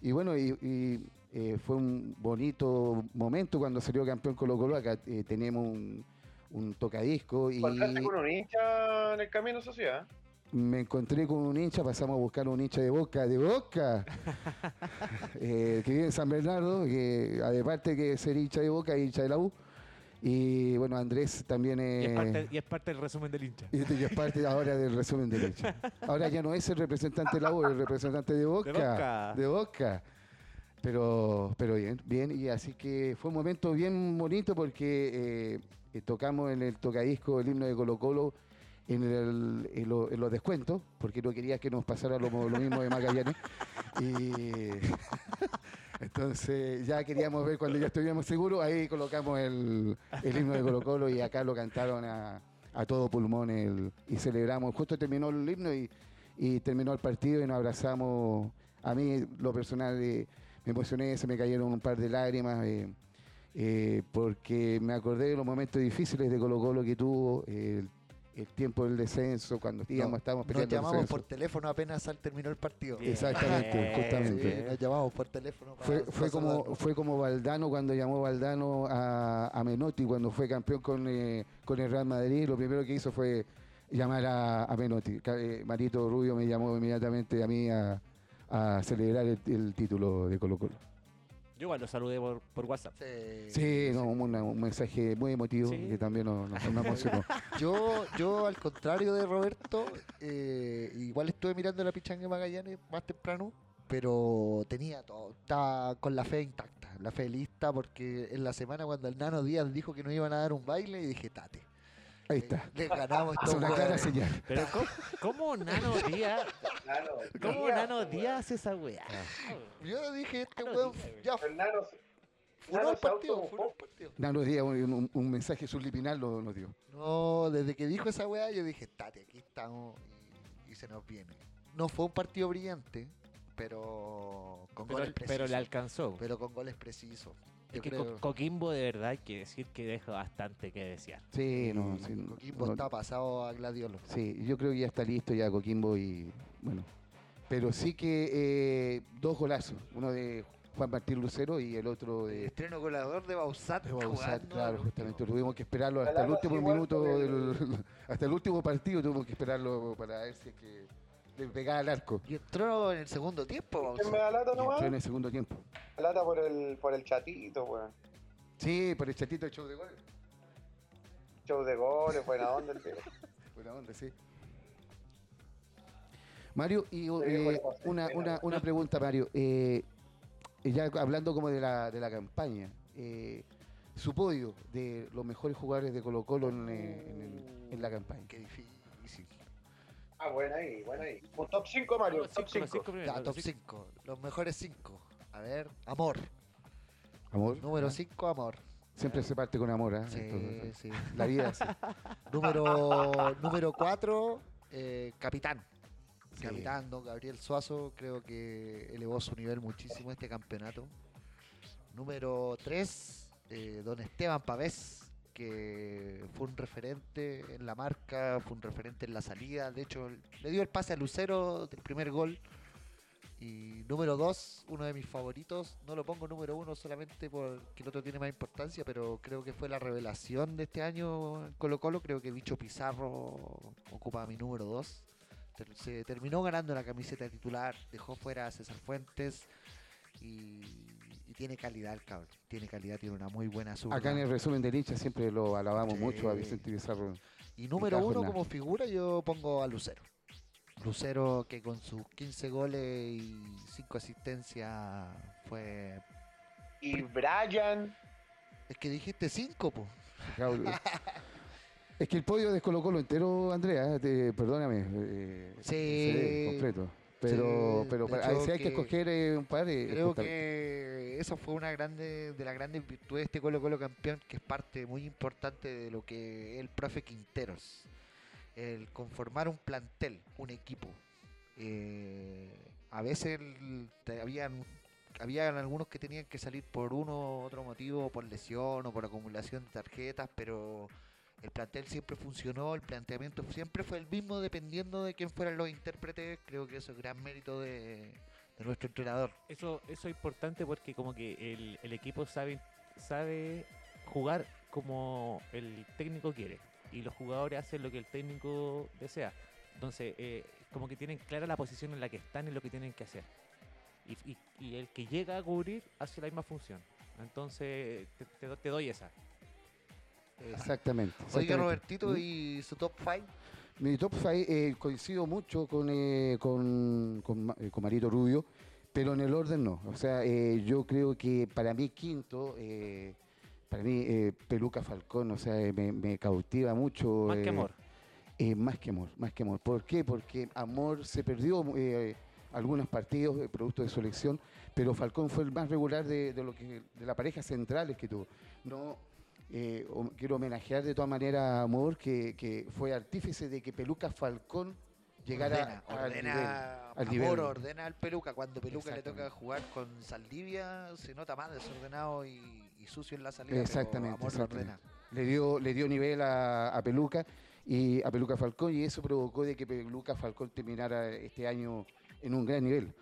y bueno, y, y, eh, fue un bonito momento cuando salió campeón Colo Colo. Acá eh, tenemos un, un tocadisco y ¿Encontraste con un hincha en el camino social? Me encontré con un hincha, pasamos a buscar un hincha de Boca, de Boca, eh, que vive en San Bernardo, que aparte que ser hincha de Boca, hincha de la U. Y bueno, Andrés también Y es, es, parte, y es parte del resumen del hincha. y y es parte ahora del resumen del hincha. Ahora ya no es el representante de la U, es el representante de Boca. Boca. de Boca. Pero, pero bien, bien. Y así que fue un momento bien bonito porque eh, eh, tocamos en el tocadisco el himno de Colo Colo en, el- en lo- en los descuentos, porque no quería que nos pasara lo, mismo de Magallanes. Y entonces ya queríamos ver cuando ya estuviéramos seguros, ahí colocamos el, himno de Colo Colo y acá lo cantaron a, a todo pulmón y celebramos. Justo terminó el himno y, y terminó el partido y nos abrazamos. A mí, lo personal, eh, me emocioné, se me cayeron un par de lágrimas. eh, eh, porque me acordé de los momentos difíciles de Colo Colo que tuvo, el tiempo del descenso, cuando íbamos, No, estábamos Nos peleando el llamamos descenso. por teléfono apenas al terminó el partido. Bien. Exactamente, justamente. Sí, nos llamamos por teléfono. para- Fue, como, fue como Valdano cuando llamó Valdano a, a Menotti cuando fue campeón con, eh, con el Real Madrid. Lo primero que hizo fue llamar a, a Menotti. Eh, Marito Rubio me llamó inmediatamente a mí a, a celebrar el, el título de Colo Colo. Yo igual lo saludé por, por WhatsApp. Sí. Sí, no, una- un mensaje muy emotivo Sí. que también nos, nos- nos emocionó. Yo, yo, al contrario de Roberto, eh, igual estuve mirando la pichanga de Magallanes más temprano, pero tenía todo, estaba con la fe intacta, la fe lista, porque en la semana cuando el Nano Díaz dijo que nos iban a dar un baile, y dije, tate, Ahí está. les ganamos Es una clara hueones". señal. Pero ¿cómo, cómo Nano Díaz, Claro. cómo Nano Díaz hace esa weá? Yo dije, este Nano weón Díaz, ya Fernando, Funó Nano el se partido, funó el partido. Nano Díaz, un, un- un mensaje subliminal lo- nos dio. No, desde que dijo esa weá, yo dije, tate, aquí estamos y, y se nos viene. No fue un partido brillante, pero con Pero, goles precisos. pero le alcanzó. pero con goles precisos. Es que creo- Co- Coquimbo de verdad hay que decir que deja bastante que desear. Sí, no, sí, Coquimbo no- está pasado a Gladiolo. Sí, yo creo que ya está listo ya Coquimbo y bueno. Pero sí que eh, dos golazos, uno de Juan Martín Lucero y el otro El de, estreno goleador de Bausat. de Bausat, jugando claro, justamente último. tuvimos que esperarlo hasta el último minuto, del- hasta el último partido tuvimos que esperarlo para ver si es que le pegaba al arco. Y entró en el segundo tiempo, ¿Quién me da lata nomás? entró en el segundo tiempo. Lata por el, por el chatito, weón. Sí, por el chatito de show de goles. Show de goles, buena onda el tío. Buena onda, sí. Mario, y eh, una, una, una pregunta, Mario. Eh, ya hablando como de la, de la campaña, eh, su podio de los mejores jugadores de Colo Colo en, eh, en el- en la campaña. Qué difícil. Ah, buena ahí, buena ahí. Un top 5, Mario, Los top cinco- los 5. cinco primeros, Ya, los top cinco- 5. Los mejores 5. A ver, Amor. Amor. Número ¿ah? 5, Amor. Siempre se parte con amor, ¿ah? Sí, Esto- sí. La vida sí. Número número 4, Capitán. Sí. Capitán, don Gabriel Suazo, creo que elevó su nivel muchísimo este campeonato. Número 3, don Esteban Pavés, que fue un referente en la marca, fue un referente en la salida. De hecho, le dio el pase a Lucero del primer gol. Y número 2, uno de mis favoritos. No lo pongo número 1 solamente porque el otro tiene más importancia, pero creo que fue la revelación de este año en Colo Colo. Creo que Bicho Pizarro ocupa mi número 2. Se terminó ganando la camiseta titular, dejó fuera a César Fuentes y, y tiene calidad el cabrón. Tiene calidad, tiene una muy buena zurda. Acá en el resumen de hincha siempre lo alabamos Sí. mucho a Vicente Pizarro. Y número uno jornada. como figura yo pongo a Lucero. Lucero que con sus 15 goles y 5 asistencias fue... Y Brian. Es que dijiste 5, po. Raúl, Es que el podio de Colo Colo entero, Andrea, te- perdóname. eh, Sí. completo. Pero, Sí, pero para- si hay que que- escoger eh, un par, eh, Creo que eso fue una grande de las grandes virtudes de este Colo Colo campeón, que es parte muy importante de lo que es el profe Quinteros. El conformar un plantel, un equipo. Eh, a veces el- habían, habían algunos que tenían que salir por uno u otro motivo, por lesión o por acumulación de tarjetas, pero el plantel siempre funcionó, el planteamiento siempre fue el mismo dependiendo de quién fueran los intérpretes. Creo que eso es gran mérito de, nuestro entrenador. Eso, eso es importante porque como que el, equipo sabe, jugar como el técnico quiere y los jugadores hacen lo que el técnico desea. Entonces, eh, como que tienen clara la posición en la que están y lo que tienen que hacer. Y, el que llega a cubrir hace la misma función. Entonces, te, te te doy esa. Exactamente. Oiga, exactamente. Robertito, ¿Mm? ¿y su top 5? Mi top 5 coincido mucho con, eh, con, eh, con Marito Rubio, pero en el orden no. O sea, eh, yo creo que para mí quinto, eh, para mí eh, Peluca Falcón, o sea, eh, me, me cautiva mucho. Más eh, que amor. eh, más que amor, más que amor. ¿Por qué? Porque Amor se perdió eh, algunos partidos, eh, producto de su elección, pero Falcón fue el más regular de, de lo que de la pareja centrales que tuvo. No eh, quiero homenajear de todas maneras a Amor, que, que fue artífice de que Peluca Falcón llegara ordena, al ordena, nivel. al amor, nivel. ordena al Peluca. Cuando Peluca le toca jugar con Saldivia, se nota más desordenado y, y sucio en la salida. Exactamente, Amor lo exactamente. ordena. le dio, le dio nivel a, a Peluca y a Peluca Falcón y eso provocó de que Peluca Falcón terminara este año en un gran nivel.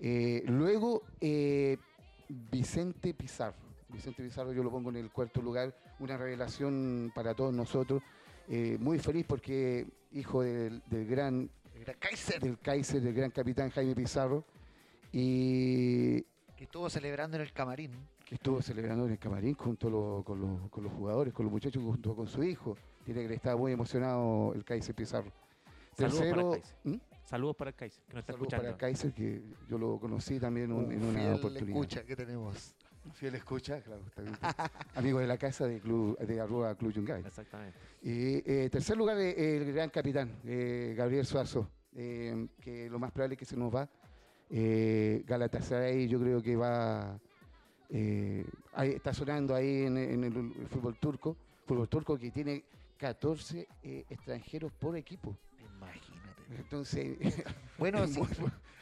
Eh, luego, eh, Vicente Pizarro. Vicente Pizarro yo lo pongo en el cuarto lugar, una revelación para todos nosotros. Eh, muy feliz porque hijo del, del gran Kaiser, del Kaiser, del gran capitán Jaime Pizarro, y que estuvo celebrando en el camarín. que estuvo celebrando en el camarín junto a lo- con, los, con los jugadores, con los muchachos, junto con su hijo. Tiene que le estaba muy emocionado el Kaiser Pizarro. Saludos para el Tercero, Kaiser. ¿Mm? Saludos para el Kaiser, que nos está saludos para el Kaiser, que yo lo conocí también un- en Un una fiel oportunidad. escucha que tenemos. Fiel escucha, claro. Amigo de la casa de, club, de Arroba Club Yungay. Exactamente. Y eh, tercer lugar, eh, el gran capitán, eh, Gabriel Suazo, eh, que lo más probable es que se nos va. Eh, Galatasaray yo creo que va, ahí está sonando ahí en, en el, el fútbol turco, fútbol turco que tiene 14 eh, extranjeros por equipo. Entonces, Bueno, sí,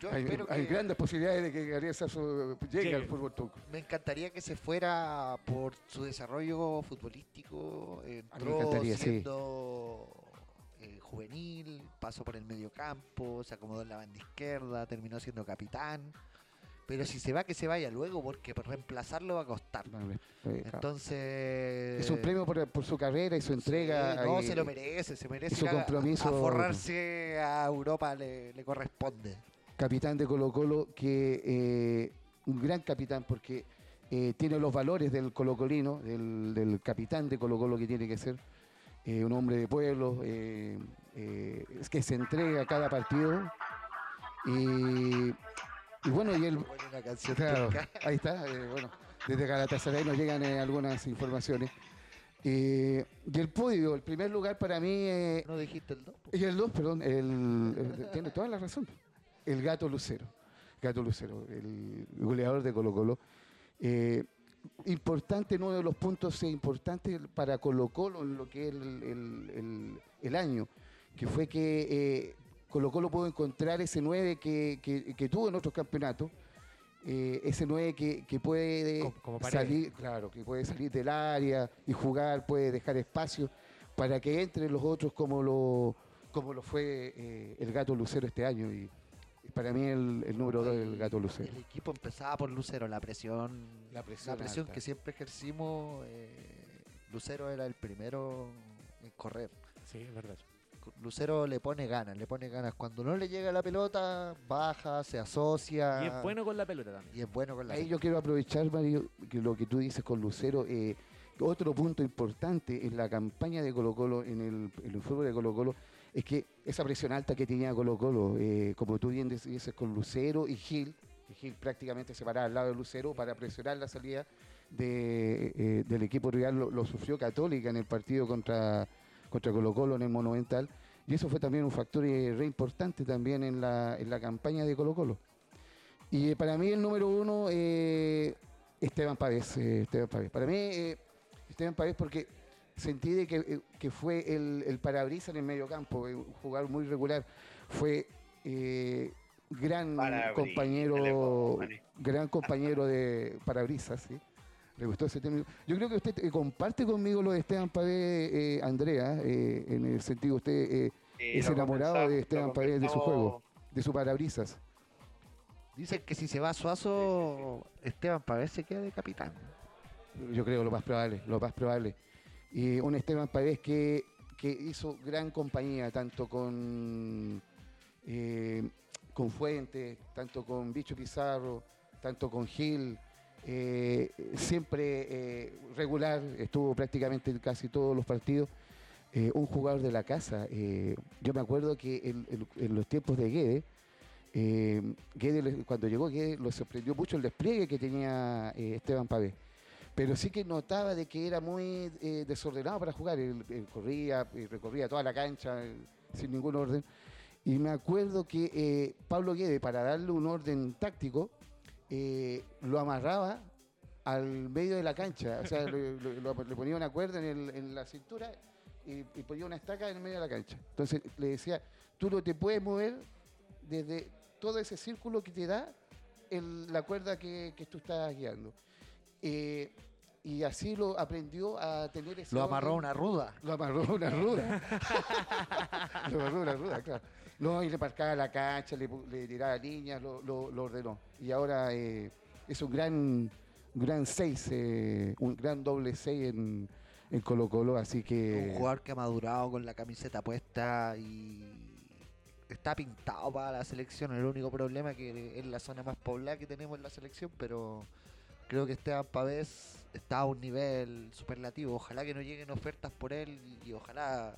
yo hay, hay que- grandes posibilidades de que Gabriel Sasso llegue Llegue. al fútbol turco. Me encantaría que se fuera por su desarrollo futbolístico. Entró encantaría, sí. siendo eh, juvenil, pasó por el medio campo, se acomodó en la banda izquierda, terminó siendo capitán. Pero si se va, que se vaya luego, porque reemplazarlo va a costar. Vale, eh, Entonces. es un premio por, por su carrera y su Sí, entrega. no, se lo merece, se merece. su ir a- compromiso- A, forrarse a Europa le, le corresponde. capitán de Colo Colo, que eh, un gran capitán porque eh, tiene los valores del colocolino, del, del capitán de Colo Colo que tiene que ser, eh, un hombre de pueblo, es que se entrega a cada partido. Y, y bueno, y Claro, turca. ahí está. eh, bueno, desde Galatasaray nos llegan eh, algunas informaciones. Eh, y el podio, el primer lugar para mí, No dijiste el 2. y el 2, perdón, el, el- tiene toda la razón. El gato Lucero. Gato Lucero, el goleador de Colo Colo. Importante, uno de los puntos importantes para Colo Colo en lo que es el, el- el- el año, que fue que Colo Colo pudo encontrar ese 9 que, que- que tuvo en otros campeonatos, eh, ese 9 que, que puede Como- como Paredes. salir, claro, que puede salir del área y jugar, puede dejar espacio para que entren los otros como lo, como lo fue eh, el gato Lucero este año. Y, para mí el, el número 2 el gato Lucero. El equipo empezaba por Lucero, la presión, La presión alta. que siempre ejercimos. eh, Lucero era el primero en correr. Sí, es verdad. Lucero le pone ganas, le pone ganas. Cuando no le llega la pelota, baja, se asocia. Y es bueno con la pelota también. Y es bueno con la Ahí yo quiero aprovechar, Mario, que lo que tú dices con Lucero. eh, otro punto importante en la campaña de Colo Colo, en el, en el fútbol de Colo Colo, es que esa presión alta que tenía Colo Colo, eh, como tú bien dices, con Lucero y Gil, que Gil prácticamente se paraba al lado de Lucero para presionar la salida de, eh, del equipo rival, lo, lo sufrió Católica en el partido contra, contra Colo Colo en el Monumental. Y eso fue también un factor eh, re importante también en la, en la campaña de Colo Colo. Y eh, para mí el número uno, eh, Esteban Pávez. eh, Esteban Pávez. Para mí, Esteban Pávez porque sentí de que, que fue el, el parabrisas en el medio campo, un jugador muy regular. Fue gran compañero, gran compañero de parabrisas, ¿sí? Le gustó ese término. Yo creo que usted eh, comparte conmigo lo de Esteban Pávez, eh, Andrea, eh, en el sentido usted eh, Eh, es enamorado de Esteban Paredes, de su juego. de su parabrisas. Dicen que si se va Suazo, Esteban Pavés se queda de capitán. Yo creo lo más probable, lo más probable. Y un Esteban Pavés que, que hizo gran compañía, tanto con, eh, con Fuentes, tanto con Bicho Pizarro, tanto con Gil. Eh, siempre eh, regular, estuvo prácticamente en casi todos los partidos. Eh, un jugador de la casa. yo me acuerdo que en, los tiempos de Guede, Guede cuando llegó Guede, lo sorprendió mucho el despliegue que tenía Esteban Pavés pero sí que notaba de que era muy desordenado para jugar. Él, corría, recorría toda la cancha sin ningún orden. Y me acuerdo que Pablo Guede, para darle un orden táctico, eh, lo amarraba al medio de la cancha. O sea, le, le- lo- le ponía una cuerda en, el- en la cintura y, y ponía una estaca en el medio de la cancha. Entonces le decía, tú no te puedes mover desde todo ese círculo que te da el- la cuerda que, que tú estás guiando. Eh, y así lo aprendió a tener ese Lo amarró a orden. una ruda. Lo amarró una ruda. lo amarró una ruda, claro. No, y le marcaba la cancha, le, le tiraba líneas, lo, lo- lo ordenó. Y ahora eh, es un gran, gran 6, un gran doble 6 en, en Colo Colo, así que... Un jugador que ha madurado con la camiseta puesta y está pintado para la selección. El único problema es que es la zona más poblada que tenemos en la selección, pero creo que Esteban Pavés está a un nivel superlativo. Ojalá que no lleguen ofertas por él y ojalá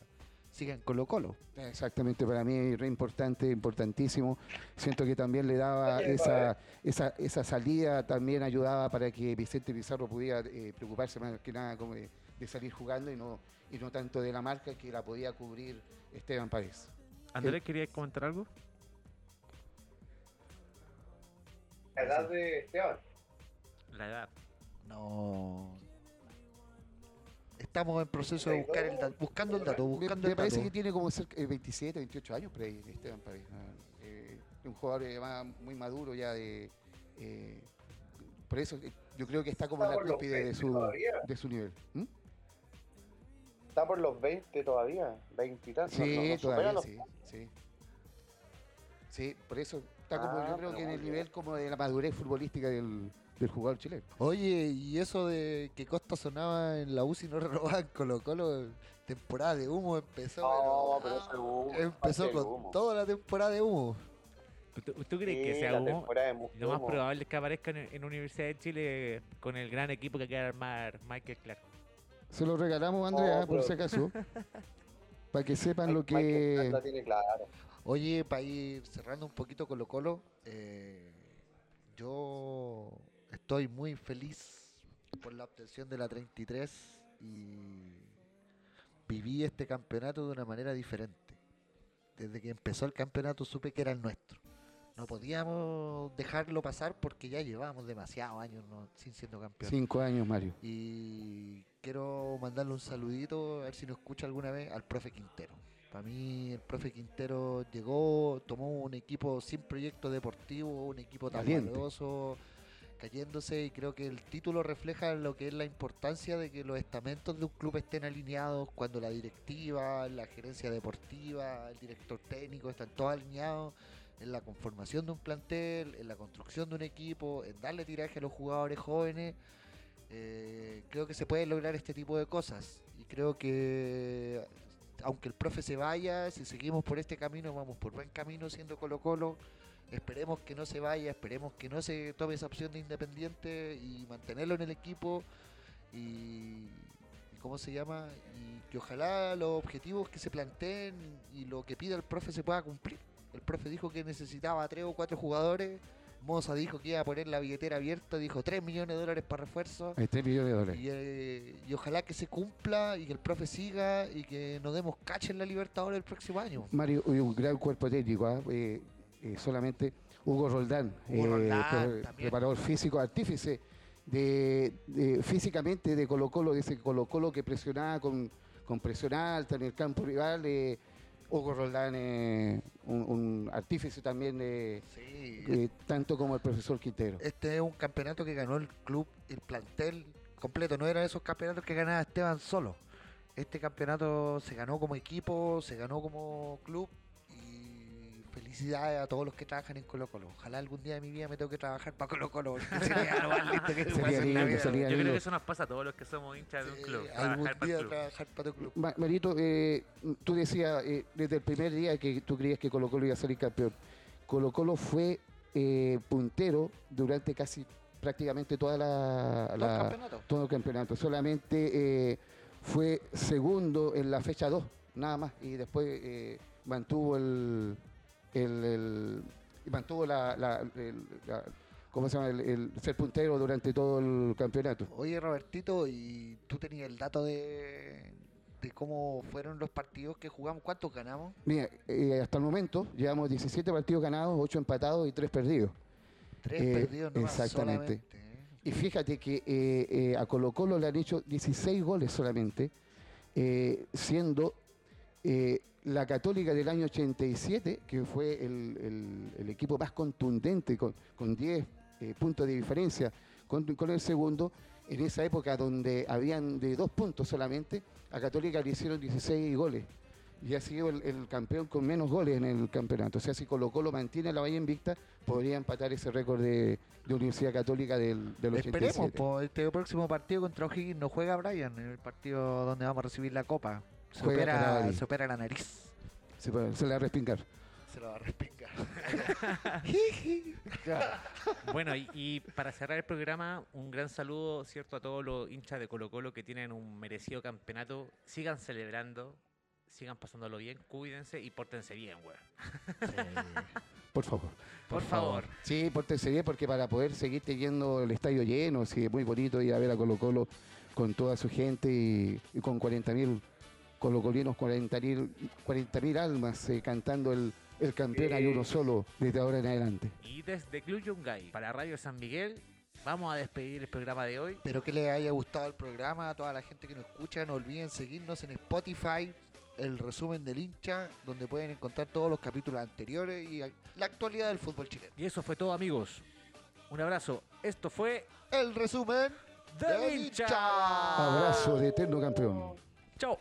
siga en Colo Colo. Exactamente, para mí es re importante, importantísimo. Siento que también le daba esa, esa, esa salida, también ayudaba para que Vicente Pizarro pudiera eh, preocuparse más que nada como de, de salir jugando y no, y no tanto de la marca que la podía cubrir Esteban Párez. Andrés, ¿querías comentar algo? La edad de Esteban. La edad. No. Estamos en proceso de buscar el dato, buscando el dato, Me, buscando me el parece dato. que tiene como cerca de 27, 28 años por ahí, Esteban Paredes. ah, eh, un jugador eh, muy maduro ya de... eh, por eso eh, yo creo que está como en la cúspide de 20 su, todavía. de su nivel. ¿Mm? Está por los 20 todavía, 20 y tantos. Sí, no, no, no supera todavía los- sí, sí. Sí, por eso está como Ah, yo creo pero que en el nivel como de la madurez futbolística del, del jugador chileno. Oye, y eso de que Costa sonaba en la UCI no renovaba en Colo Colo, temporada de humo empezó. No, pero- pero ese humo, empezó con humo. toda la temporada de humo. ¿Tú, tú crees que Sí, sea la humo? temporada de humo. Lo más probable es que aparezca en, en Universidad de Chile con el gran equipo que quiere armar Michael Clark. Se lo regalamos, Andrea, No, por si acaso, para que sepan lo Michael que... Clark la tiene claro. Oye, para ir cerrando un poquito Colo Colo, eh, yo estoy muy feliz por la obtención de la 33 y viví este campeonato de una manera diferente. Desde que empezó el campeonato supe que era el nuestro. No podíamos dejarlo pasar porque ya llevábamos demasiados años ¿no? sin siendo campeones. Cinco años, Mario. Y quiero mandarle un saludito, a ver si nos escucha alguna vez, al profe Quintero. Para mí el profe Quintero llegó, tomó un equipo sin proyecto deportivo, un equipo tan valioso, cayéndose y creo que el título refleja lo que es la importancia de que los estamentos de un club estén alineados cuando la directiva, la gerencia deportiva, el director técnico están todos alineados en la conformación de un plantel, en la construcción de un equipo, en darle tiraje a los jugadores jóvenes. Eh, creo que se puede lograr este tipo de cosas y creo que aunque el profe se vaya, si seguimos por este camino, vamos por buen camino siendo Colo Colo. Esperemos que no se vaya, esperemos que no se tome esa opción de independiente y mantenerlo en el equipo y, ¿cómo se llama? Y que ojalá los objetivos que se planteen y lo que pida el profe se pueda cumplir. El profe dijo que necesitaba tres o cuatro jugadores. Moza dijo que iba a poner la billetera abierta, dijo 3 millones de dólares para refuerzo. Hay 3 millones de dólares. Y, eh, y ojalá que se cumpla y que el profe siga y que nos demos cacha en la Libertadores el próximo año. Mario, un gran cuerpo técnico, ¿ah? Eh, eh, solamente Hugo Roldán, Hugo eh, Roldán, pre- también. preparador físico, artífice de, de- físicamente de Colo Colo, de ese Colo Colo que presionaba con, con presión alta en el campo rival. eh, Hugo Roldán, eh, un, un artífice también, eh, Sí, eh, tanto como el profesor Quintero. este es un campeonato que ganó el club, el plantel completo. No eran esos campeonatos que ganaba Esteban solo. Este campeonato se ganó como equipo, se ganó como club felicidades a todos los que trabajan en Colo Colo. Ojalá algún día de mi vida me tenga que trabajar para Colo Colo. sería lo más lindo que se Sería la vida. Yo creo que eso nos pasa a todos los que somos hinchas de un club. algún Trabajar para día club. trabajar para tu club. Ma- Marito, eh, tú decías eh, desde el primer día que tú creías que Colo Colo iba a salir campeón. Colo Colo fue eh, puntero durante casi prácticamente toda la, Todo el la- campeonato. todo el campeonato. Solamente eh, fue segundo en la fecha 2, nada más. Y después eh, mantuvo el, el- el- mantuvo la, la- el- la- ¿cómo se llama? El, el ser puntero durante todo el campeonato. Oye, Robertito, ¿y tú tenías el dato de, de cómo fueron los partidos que jugamos? ¿Cuántos ganamos? Mira, eh, hasta el momento llevamos 17 partidos ganados, 8 empatados y 3 perdidos. Tres Eh, perdidos nomás exactamente. solamente, ¿eh? Y fíjate que eh, a Colo Colo le han hecho 16 goles solamente, siendo la Católica del año 87, que fue el, equipo más contundente, con, con 10 eh, puntos de diferencia con, el segundo, en esa época donde habían de dos puntos solamente, a Católica le hicieron 16 goles. Y ha sido el, campeón con menos goles en el campeonato. O sea, si Colo Colo mantiene la valla invicta, podría empatar ese récord de, Universidad Católica del, del 87. Esperemos, este próximo partido contra O'Higgins no juega Brian, en el partido donde vamos a recibir la copa. Se opera la nariz. Se, puede- se le va a respingar. Se lo va a respingar. Bueno, y, y para cerrar el programa, un gran saludo, ¿cierto? A todos los hinchas de Colo Colo que tienen un merecido campeonato. Sigan celebrando, sigan pasándolo bien, cuídense y pórtense bien, weón. Por favor. Por favor. Sí, pórtense bien porque para poder seguir teniendo el estadio lleno, sí, es muy bonito ir a ver a Colo Colo con toda su gente y, y con 40.000 colocolinos, 40.000 40.000 almas eh, cantando el, el campeón hay uno solo desde ahora en adelante. Y desde Club Yungay, para Radio San Miguel, vamos a despedir el programa de hoy. Espero que les haya gustado el programa, a toda la gente que nos escucha. No olviden seguirnos en Spotify, el resumen del hincha, donde pueden encontrar todos los capítulos anteriores y la actualidad del fútbol chileno. Y eso fue todo, amigos. Un abrazo. Esto fue El resumen del hincha. Abrazo de eterno campeón. Chao.